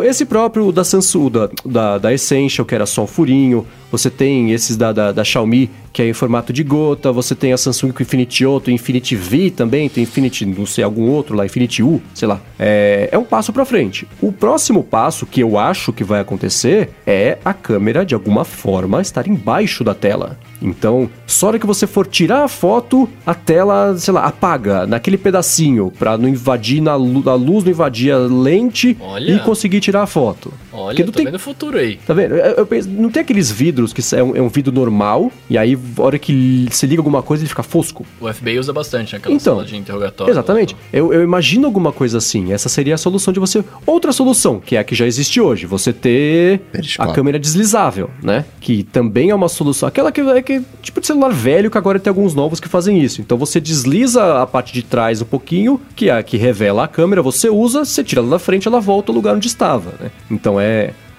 esse próprio da Samsung, da, da, da Essential, que era só um furinho, você tem esses da, da, da Xiaomi, que é em formato de gota, você tem a Samsung com Infinity O, tem Infinity V também, tem Infinity, não sei, algum outro lá, Infinity U, sei lá. É, é um passo pra frente. O próximo passo que eu acho que vai acontecer é a câmera, de alguma forma, estar embaixo da tela. Então, só hora que você for tirar a foto, a tela, sei lá, apaga naquele pedacinho pra não invadir na a luz, não invadir a lente Olha. e conseguir tirar a foto. Olha, não tô tem- vendo o futuro aí. Tá vendo? Eu- eu penso- não tem aqueles vidros que é um, é um vidro normal e aí, a hora que se liga alguma coisa, ele fica fosco. O FBI usa bastante naquela Então, sala de interrogatório. Exatamente. Eu, eu imagino alguma coisa assim. Essa seria a solução de você. Outra solução, que é a que já existe hoje. Você ter a Periscópio. câmera deslizável, né? Que também é uma solução. Aquela que é que, tipo de celular velho, que agora tem alguns novos que fazem isso. Então você desliza a parte de trás um pouquinho, que é a que revela a câmera, você usa, você tira ela da frente, ela volta ao lugar onde estava, né? Então é.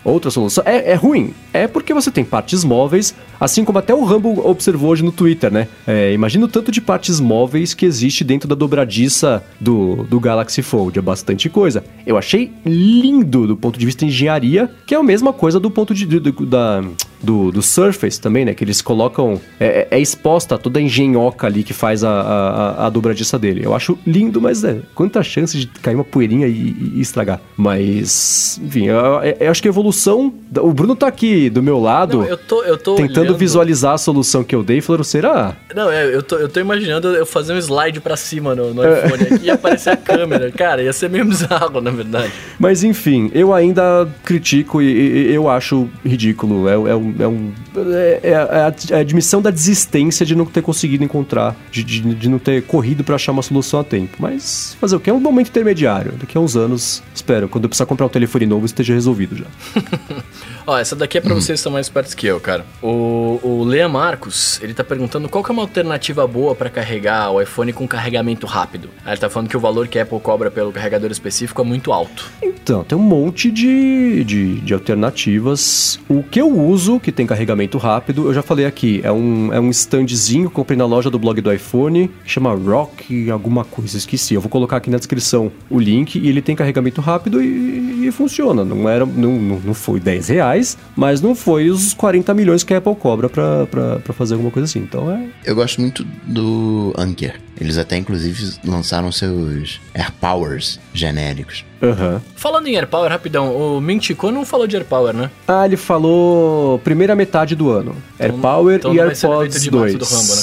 Outra solução. É, é ruim. É porque você tem partes móveis, assim como até o Rambo observou hoje no Twitter, né? É, imagina o tanto de partes móveis que existe dentro da dobradiça do, do Galaxy Fold. É bastante coisa. Eu achei lindo do ponto de vista de engenharia, que é a mesma coisa do ponto de, do, da, do, do Surface também, né? Que eles colocam. É, é exposta toda a engenhoca ali que faz a, a, a dobradiça dele. Eu acho lindo, mas é. Quanta chance de cair uma poeirinha e, e estragar. Mas. Enfim, eu, eu- acho que a evolução. O Bruno tá aqui do meu lado. Não, eu tô, eu tô Tentando olhando- visualizar a solução que eu dei, falando, será? Não, é, eu tô, eu tô imaginando eu fazer um slide pra cima no, no É. iPhone aqui e aparecer a câmera. Cara, ia ser meio bizarro, na verdade. Mas enfim, eu ainda critico e, e- e eu acho ridículo. É, é um. É, um- é- é a, é a admissão da desistência de não ter conseguido encontrar, de, de, de não ter corrido pra achar uma solução a tempo. Mas fazer o que? É um momento intermediário. Daqui a uns anos, espero, quando eu precisar comprar um telefone novo, esteja resolvido já. Ó, essa daqui é pra vocês que são mais espertos que eu, cara. O, o Lea Marcos, ele tá perguntando qual que é uma alternativa boa pra carregar o iPhone com carregamento rápido. Aí ele tá falando que o valor que a Apple cobra pelo carregador específico é muito alto. Então, tem um monte de, de, de alternativas. O que eu uso, que tem carregamento rápido, eu já falei aqui, é um, é um standzinho comprei na loja do blog do iPhone, chama Rock alguma coisa, esqueci. Eu vou colocar aqui na descrição o link e ele tem carregamento rápido e, e funciona. Não era, não, não, foi 10 reais, mas não foi os 40 milhões que a Apple cobra pra, pra fazer alguma coisa assim. Então é. Eu gosto muito do Anker. Eles até, inclusive, lançaram seus AirPowers genéricos. Aham. Falando em AirPower, rapidão, o Mintico não falou de AirPower, né? Ah, ele falou primeira metade do ano. AirPower então e não vai ser no AirPods evento de março 2. do Rambo, né?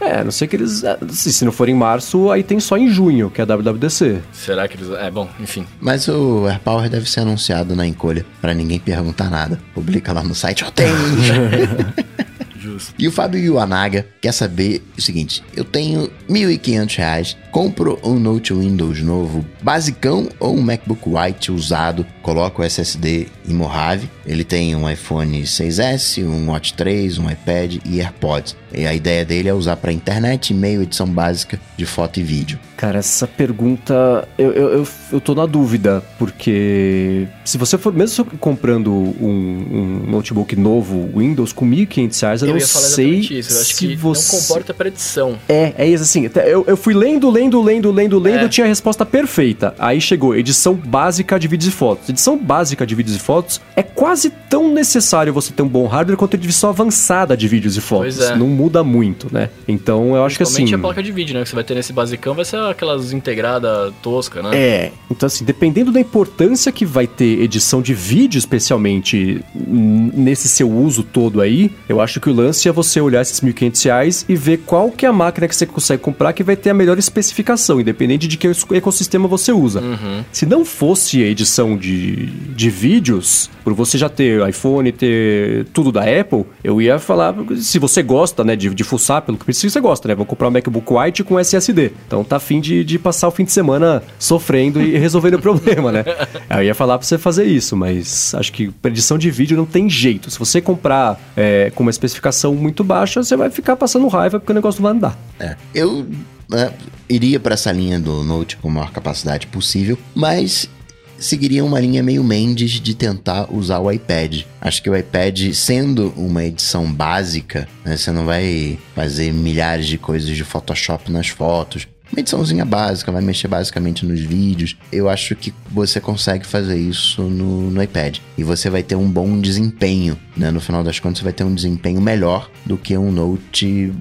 É, não sei que eles. é, Se, se não for em março, aí tem só em junho, que é a WWDC. Será que eles. É, bom, enfim. Mas o AirPower deve ser anunciado na encolha, pra ninguém perguntar nada. Publica lá no site, eu tenho. Justo. E o Fábio Iwanaga quer saber o seguinte: eu tenho 1.500 reais, compro um Note Windows novo, basicão ou um MacBook White usado, coloco o SSD em Mojave. Ele tem um iPhone 6S, um Watch 3, um iPad e AirPods. E a ideia dele é usar para internet, e-mail, edição básica de foto e vídeo. Cara, essa pergunta eu, eu, eu, eu tô na dúvida, porque se você for, mesmo comprando um, um notebook novo, Windows, com 1.500 reais, eu, Eu não sei isso. Eu acho que você... não comporta pra edição. É, é isso assim. Eu, eu fui lendo, lendo, lendo, lendo, lendo, É. tinha a resposta perfeita. Aí chegou edição básica de vídeos e fotos. Edição básica de vídeos e fotos é quase tão necessário você ter um bom hardware quanto a edição avançada de vídeos e fotos. Pois é. Não muda muito, né? Então eu acho que assim. A placa de vídeo, né? Que você vai ter nesse basicão, vai ser aquelas integrada tosca, né? É, então assim, dependendo da importância que vai ter edição de vídeo, especialmente nesse seu uso todo aí, eu acho que o lance é você olhar esses 1.500 reais e ver qual que é a máquina que você consegue comprar que vai ter a melhor especificação, independente de que ecossistema você usa. Se não fosse a edição de, de vídeos, por você já ter iPhone, ter tudo da Apple, eu ia falar, se você gosta, né, de, de fuçar pelo que precisa, você gosta, né? Vou comprar um MacBook White com SSD. Então tá afim de, de passar o fim de semana sofrendo e resolvendo o problema, né? Eu ia falar pra você fazer isso, mas acho que pra edição de vídeo não tem jeito. Se você comprar é, com uma especificação muito baixa, você vai ficar passando raiva porque o negócio não vai andar. É, eu né, iria para essa linha do Note com a maior capacidade possível, mas seguiria uma linha meio Mendes de tentar usar o iPad. Acho que o iPad, sendo uma edição básica, né, você não vai fazer milhares de coisas de Photoshop nas fotos. Uma ediçãozinha básica, vai mexer basicamente nos vídeos. Eu acho que você consegue fazer isso no, no iPad. E você vai ter um bom desempenho, né? No final das contas, você vai ter um desempenho melhor do que um Note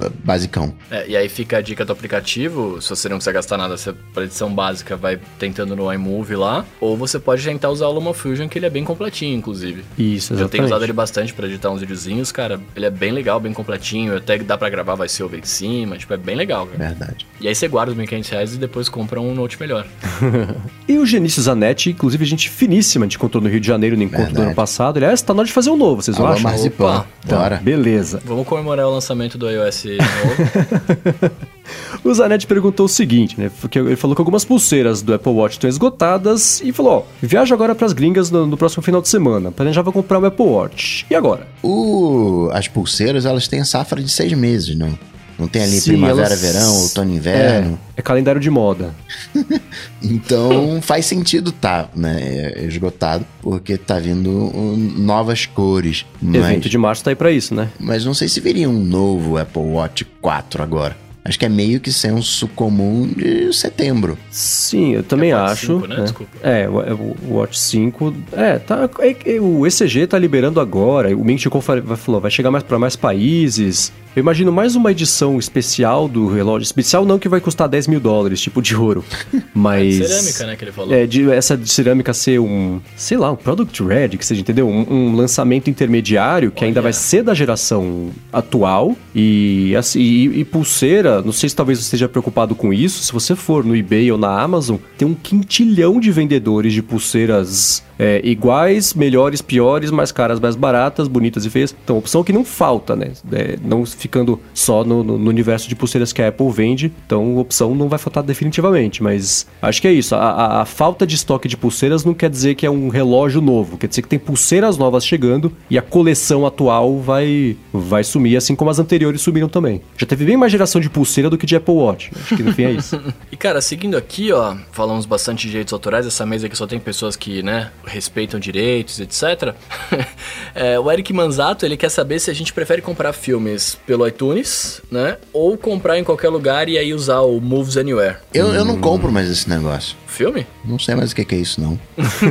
uh, basicão. É, e aí fica a dica do aplicativo, se você não quiser gastar nada, você, pra edição básica, vai tentando no iMovie lá, ou você pode tentar usar o LumaFusion, que ele é bem completinho, inclusive. Isso, Eu tenho usado ele bastante pra editar uns videozinhos, cara, ele é bem legal, bem completinho, até que dá pra gravar vai ser over em cima, tipo, é bem legal, cara. Verdade. E aí você guarda os 1.500 reais e depois compra um Note melhor. E o Genício Zanetti, inclusive gente finíssima, a gente encontrou no Rio de Janeiro no encontro do Verdade. ano passado. Aliás, tá na hora de fazer um novo, vocês não Alô, acham? Marzipan. Opa. Bora. Beleza. Vamos comemorar o lançamento do iOS novo. O Zanetti perguntou o seguinte, né? Porque ele falou que algumas pulseiras do Apple Watch estão esgotadas e falou: ó, viaja agora pras gringas no, no próximo final de semana. Planejava comprar um Apple Watch. E agora? O, as pulseiras, elas têm a safra de seis meses, não? Não tem ali Sim, primavera, elas- verão, outono, inverno. É, é calendário de moda. Então faz sentido tá, né, é, esgotado, porque tá vindo um, novas cores. Mas, Evento de março tá aí pra isso, né? mas não sei se viria um novo Apple Watch 4 agora. Acho que é meio que senso comum de setembro. Sim, eu também Watch acho. 5, né? Desculpa. É, o, é, o Watch 5. É, tá. é- é- o ECG tá liberando agora. O fa- falou, vai chegar mais para mais países. Eu imagino mais uma edição especial do relógio. Especial não que vai custar 10 mil dólares, tipo de ouro. Mas. Cerâmica, né, que ele falou. É, de, essa de cerâmica ser um, sei lá, um product red, que seja, entendeu? Um, um lançamento intermediário que ainda Olha. vai ser da geração atual e, assim, e, e pulseira, não sei se talvez você esteja preocupado com isso, se você for no eBay ou na Amazon, tem um quintilhão de vendedores de pulseiras é, iguais, melhores, piores, mais caras, mais baratas, bonitas e feias. Então, opção que não falta, né? É, não ficando só no, no- no universo de pulseiras que a Apple vende, então opção não vai faltar definitivamente, mas acho que é isso. A, a- a falta de estoque de pulseiras não quer dizer que é um relógio novo, quer dizer que tem pulseiras novas chegando e a coleção atual vai, vai sumir, assim como as anteriores sumiram também. Já teve bem mais geração de pulseira do que de Apple Watch. Acho que no fim é isso. E cara, seguindo aqui, ó, falamos bastante de direitos autorais, essa mesa aqui só tem pessoas que, né, respeitam direitos, etc. É, o Eric Manzato, ele quer saber se a gente prefere comprar filmes pelo iTunes, né, ou comprar em qualquer lugar e aí usar o Moves Anywhere. Eu, eu não compro mais esse negócio. Filme? Não sei mais o que que é isso, não.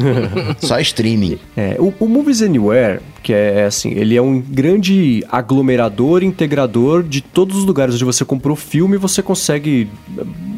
Só streaming. É, o, o Movies Anywhere, que é assim, ele é um grande aglomerador, integrador de todos os lugares onde você comprou o filme, você consegue.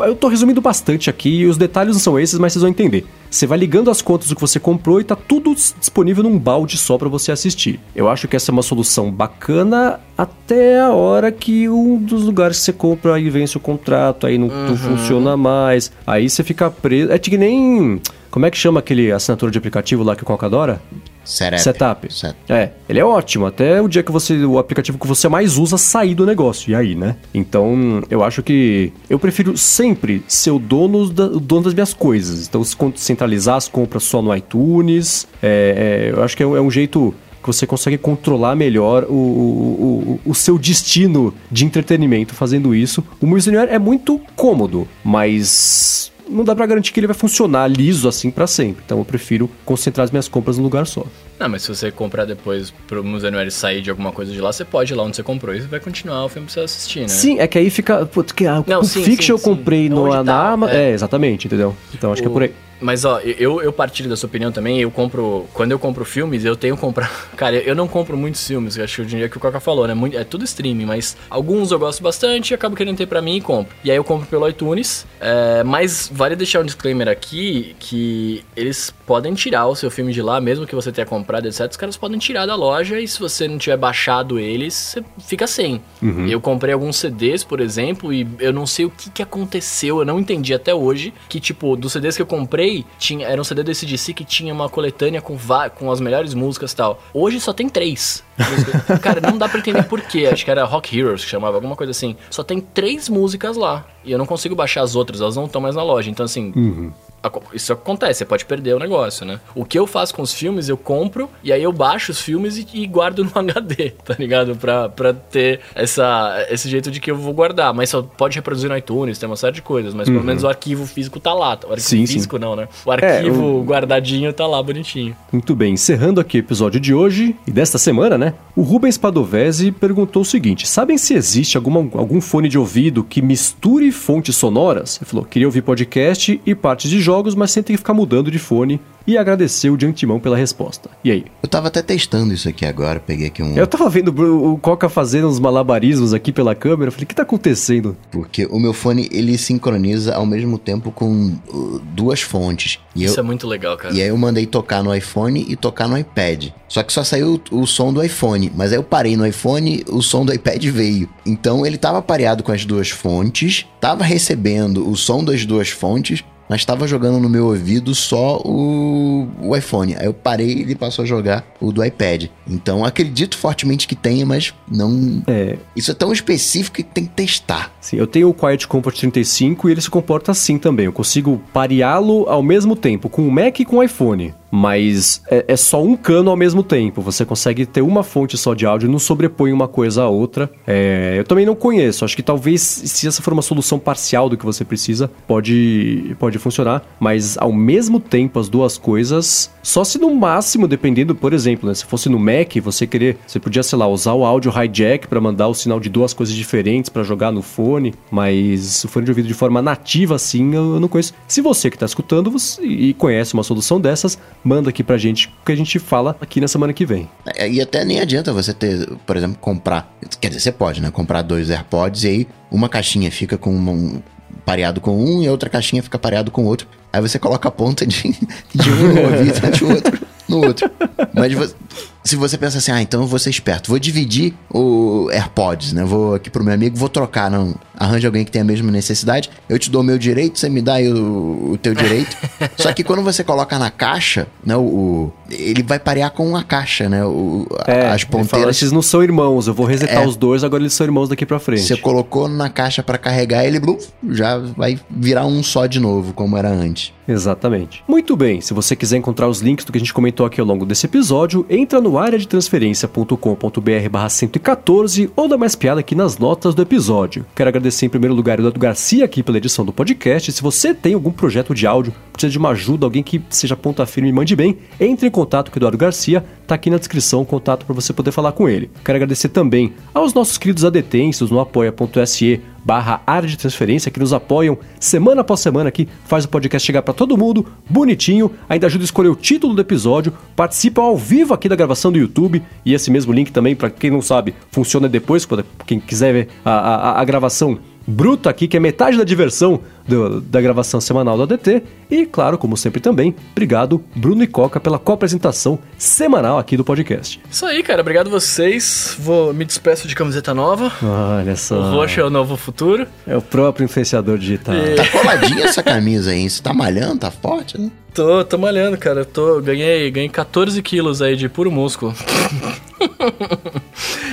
Eu tô resumindo bastante aqui, os detalhes não são esses, mas vocês vão entender. Você vai ligando as contas do que você comprou e tá tudo disponível num balde só para você assistir. Eu acho que essa é uma solução bacana até a hora que um dos lugares que você compra aí vence o contrato, aí não, não funciona mais. Aí você fica preso. É que nem. Como é que chama aquele assinatura de aplicativo lá que o Coca adora? Setup. Setup. Set- É, ele é ótimo, até o dia que você. O aplicativo que você mais usa sair do negócio. E aí, né? Então, eu acho que. Eu prefiro sempre ser o dono, da- o dono das minhas coisas. Então, se centralizar as compras só no iTunes. é, é, eu acho que é, um- é um jeito que você consegue controlar melhor o, o, o, o seu destino de entretenimento fazendo isso. O Anywhere é muito cômodo, mas não dá pra garantir que ele vai funcionar liso assim pra sempre. Então eu prefiro concentrar as minhas compras num lugar só. Não, mas se você comprar depois pro Museu Anuário sair de alguma coisa de lá, você pode ir lá onde você comprou e vai continuar o filme pra você assistir, né? Sim, é que aí fica. Putz, que a, Não, o sim, Fiction sim, eu comprei sim. no, na tá, é. É, exatamente, entendeu? Então acho que é O- por aí. Mas ó, eu, eu partilho da sua opinião também, eu compro. Quando eu compro filmes, eu tenho que comprar. Cara, eu não compro muitos filmes, acho que o dinheiro que o Coca falou, né? Muito- é tudo streaming, mas alguns eu gosto bastante e acabo querendo ter pra mim e compro. E aí eu compro pelo iTunes. é, mas vale deixar um disclaimer aqui que eles podem tirar o seu filme de lá, mesmo que você tenha comprado, etc. Os caras podem tirar da loja e se você não tiver baixado eles, você fica sem. Eu comprei alguns CDs, por exemplo, e eu não sei o que, que aconteceu, eu não entendi até hoje. Que, tipo, dos CDs que eu comprei, tinha, era um CD do ACDC que tinha uma coletânea com, com as melhores músicas e tal. Hoje só tem três. Cara, não dá pra entender por quê. Acho que era Rock Heroes que chamava, alguma coisa assim. Só tem três músicas lá. E eu não consigo baixar as outras, elas não estão mais na loja. Então, assim. aco- Isso acontece, você pode perder o negócio, né? O que eu faço com os filmes, eu compro e aí eu baixo os filmes e, e guardo no HD, tá ligado? Pra, pra ter essa, esse jeito de que eu vou guardar. Mas só pode reproduzir no iTunes, tem uma série de coisas. Mas pelo menos o arquivo físico tá lá. O arquivo Sim, sim. físico não, né? O arquivo guardadinho tá lá bonitinho. Muito bem, encerrando aqui o episódio de hoje e desta semana, né? O Rubens Padovese perguntou o seguinte: sabem se existe alguma, algum fone de ouvido que misture fontes sonoras? Ele falou: queria ouvir podcast e partes de jogos, mas sem ter que ficar mudando de fone. E agradeceu de antemão pela resposta. E aí? Eu tava até testando isso aqui agora, peguei aqui um. Eu tava vendo o Coca fazendo uns malabarismos aqui pela câmera. Eu falei: o que tá acontecendo? Porque o meu fone ele sincroniza ao mesmo tempo com uh, duas fontes. E eu, Isso é muito legal, cara. E aí eu mandei tocar no iPhone e tocar no iPad. Só que só saiu o, o som do iPhone. Mas aí eu parei no iPhone, o som do iPad veio. Então ele tava pareado com as duas fontes, tava recebendo o som das duas fontes, mas tava jogando no meu ouvido só o, o iPhone. Aí eu parei e ele passou a jogar o do iPad. Então acredito fortemente que tenha, mas não. É, Isso é tão específico que tem que testar. Sim, eu tenho o Quiet Comfort 35 e ele se comporta assim também. Eu consigo pareá-lo ao mesmo tempo com o Mac e com o iPhone. Mas é, é só um cano ao mesmo tempo. Você consegue ter uma fonte só de áudio não sobrepõe uma coisa à outra. É, eu também não conheço. Acho que talvez, se essa for uma solução parcial do que você precisa, pode, pode funcionar. Mas ao mesmo tempo, as duas coisas. Só se no máximo, dependendo, por exemplo, né, se fosse no Mac, você querer. Você podia, sei lá, usar o áudio hijack para mandar o sinal de duas coisas diferentes para jogar no fone. Mas o fone de ouvido de forma nativa, assim, eu eu não conheço. Se você que tá escutando você- e conhece uma solução dessas, manda aqui pra gente, que a gente fala aqui na semana que vem. É, E até nem adianta você ter, por exemplo, comprar. Quer dizer, você pode, né? Comprar dois AirPods e aí uma caixinha fica com um, pareado com um e a outra caixinha fica pareado com o outro. Aí você coloca a ponta de, de um no ouvido de outro no outro. Mas vo- se você pensa assim, ah, então eu vou ser esperto, vou dividir o AirPods, né? Vou aqui pro meu amigo, vou trocar, não. Arranja alguém que tenha a mesma necessidade, eu te dou o meu direito, você me dá aí o, o teu direito. Só que quando você coloca na caixa, né, o, ele vai parear com a caixa, né? O, É, as fala, ponteiras. esses não são irmãos, eu vou resetar É. os dois, agora eles são irmãos daqui pra frente. Você colocou na caixa pra carregar, ele bluf, já vai virar um só de novo, como era antes. Exatamente. Muito bem, se você quiser encontrar os links do que a gente comentou aqui ao longo desse episódio, entra no transferência.com.br barra 114 ou dá mais piada aqui nas notas do episódio. Quero agradecer em primeiro lugar o Eduardo Garcia aqui pela edição do podcast. Se você tem algum projeto de áudio, precisa de uma ajuda, alguém que seja ponta firme e mande bem, entre em contato com o Eduardo Garcia, tá aqui na descrição o contato para você poder falar com ele. Quero agradecer também aos nossos queridos adetensos no apoia.se barra área de transferência que nos apoiam semana após semana aqui, faz o podcast chegar para todo mundo, bonitinho, ainda ajuda a escolher o título do episódio, participam ao vivo aqui da gravação do YouTube e esse mesmo link também, para quem não sabe, funciona depois, quem quiser ver a, a, a gravação bruta aqui, que é metade da diversão do, da gravação semanal do ADT. E, claro, como sempre também, obrigado, Bruno e Coca, pela co-apresentação semanal aqui do podcast. Isso aí, cara. Obrigado vocês. Vou me despeço de camiseta nova. Olha só. O roxo é o novo futuro. É o próprio influenciador digital. E... Tá coladinha essa camisa aí. Você tá malhando, tá forte, né? Tô, tô malhando, cara. Tô, ganhei, ganhei 14 quilos aí de puro músculo.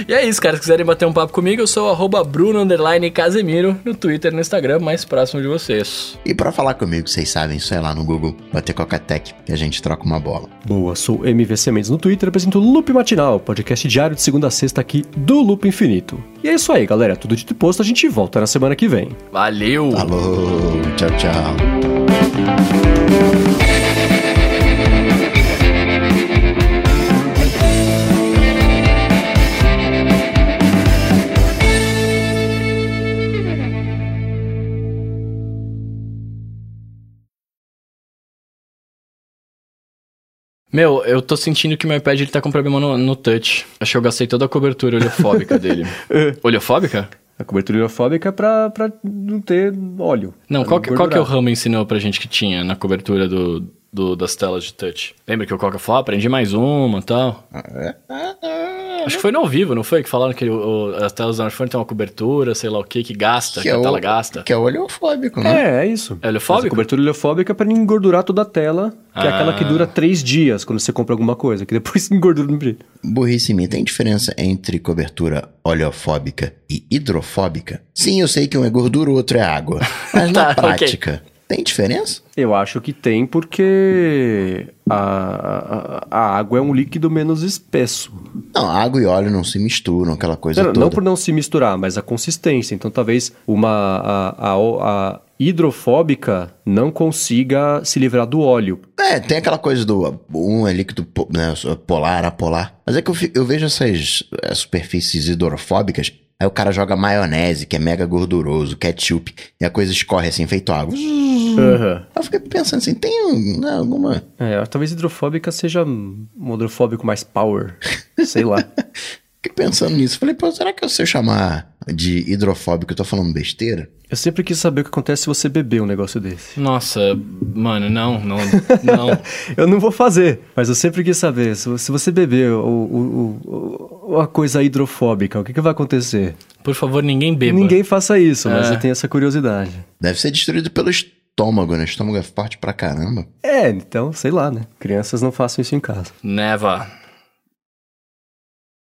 e é isso, cara. Se quiserem bater um papo comigo, eu sou o Bruno Casemiro no Twitter e no Instagram, mais próximo de vocês. E para falar comigo, vocês sabem, isso é lá no Google, bater Coca-Tech, que a gente troca uma bola. Boa, sou MVC Mendes no Twitter, apresento o Loop Matinal, podcast diário de segunda a sexta aqui do Loop Infinito. E é isso aí, galera. Tudo dito e posto, a gente volta na semana que vem. Valeu! Falou, tchau, tchau. Meu, eu tô sentindo que meu iPad ele tá com problema no, no touch. Acho que eu gastei toda a cobertura oleofóbica dele. oleofóbica? A cobertura oleofóbica é pra, pra não ter óleo. Não, qual que, qual que o Ramo ensinou pra gente que tinha na cobertura do, do, das telas de touch? Lembra que o Coca falou, ah, aprendi mais uma e tal? Acho que foi no ao vivo, não foi? Que falaram que o, as telas do smartphone tem uma cobertura, sei lá o que, que gasta, que, que a é tela gasta. Que é oleofóbico, né? É, é isso. É oleofóbico? a cobertura oleofóbica é pra não engordurar toda a tela, que ah. é aquela que ah. dura três dias quando você compra alguma coisa, que depois engordura no brilho. Burrice minha, tem diferença entre cobertura oleofóbica e hidrofóbica? Sim, eu sei que um é gordura, o outro é água. Mas tá, na prática... Okay. Tem diferença? Eu acho que tem porque a, a, a, água é um líquido menos espesso. Não, água e óleo não se misturam, aquela coisa não, toda. Não por não se misturar, mas a consistência. Então talvez uma a, a, hidrofóbica não consiga se livrar do óleo. É, tem aquela coisa do um é líquido né, polar, apolar. Mas é que eu, eu vejo essas superfícies hidrofóbicas Aí o cara joga maionese, que é mega gorduroso, ketchup, e a coisa escorre assim, feito água. Uhum. Eu fiquei pensando assim, tem né, alguma. É, talvez hidrofóbica seja um hidrofóbico mais power. Sei lá. fiquei pensando nisso. Falei, pô, será que se eu chamar de hidrofóbico eu tô falando besteira? Eu sempre quis saber o que acontece se você beber um negócio desse. Nossa, mano, não, não, não. eu não vou fazer, mas eu sempre quis saber. Se você beber o, o, o, a coisa hidrofóbica, o que, que vai acontecer? Por favor, ninguém beba. Ninguém faça isso, mas é. eu tenho essa curiosidade. Deve ser destruído pelo estômago, né? O estômago é forte pra caramba. É, então, sei lá, né? Crianças não façam isso em casa. Neva.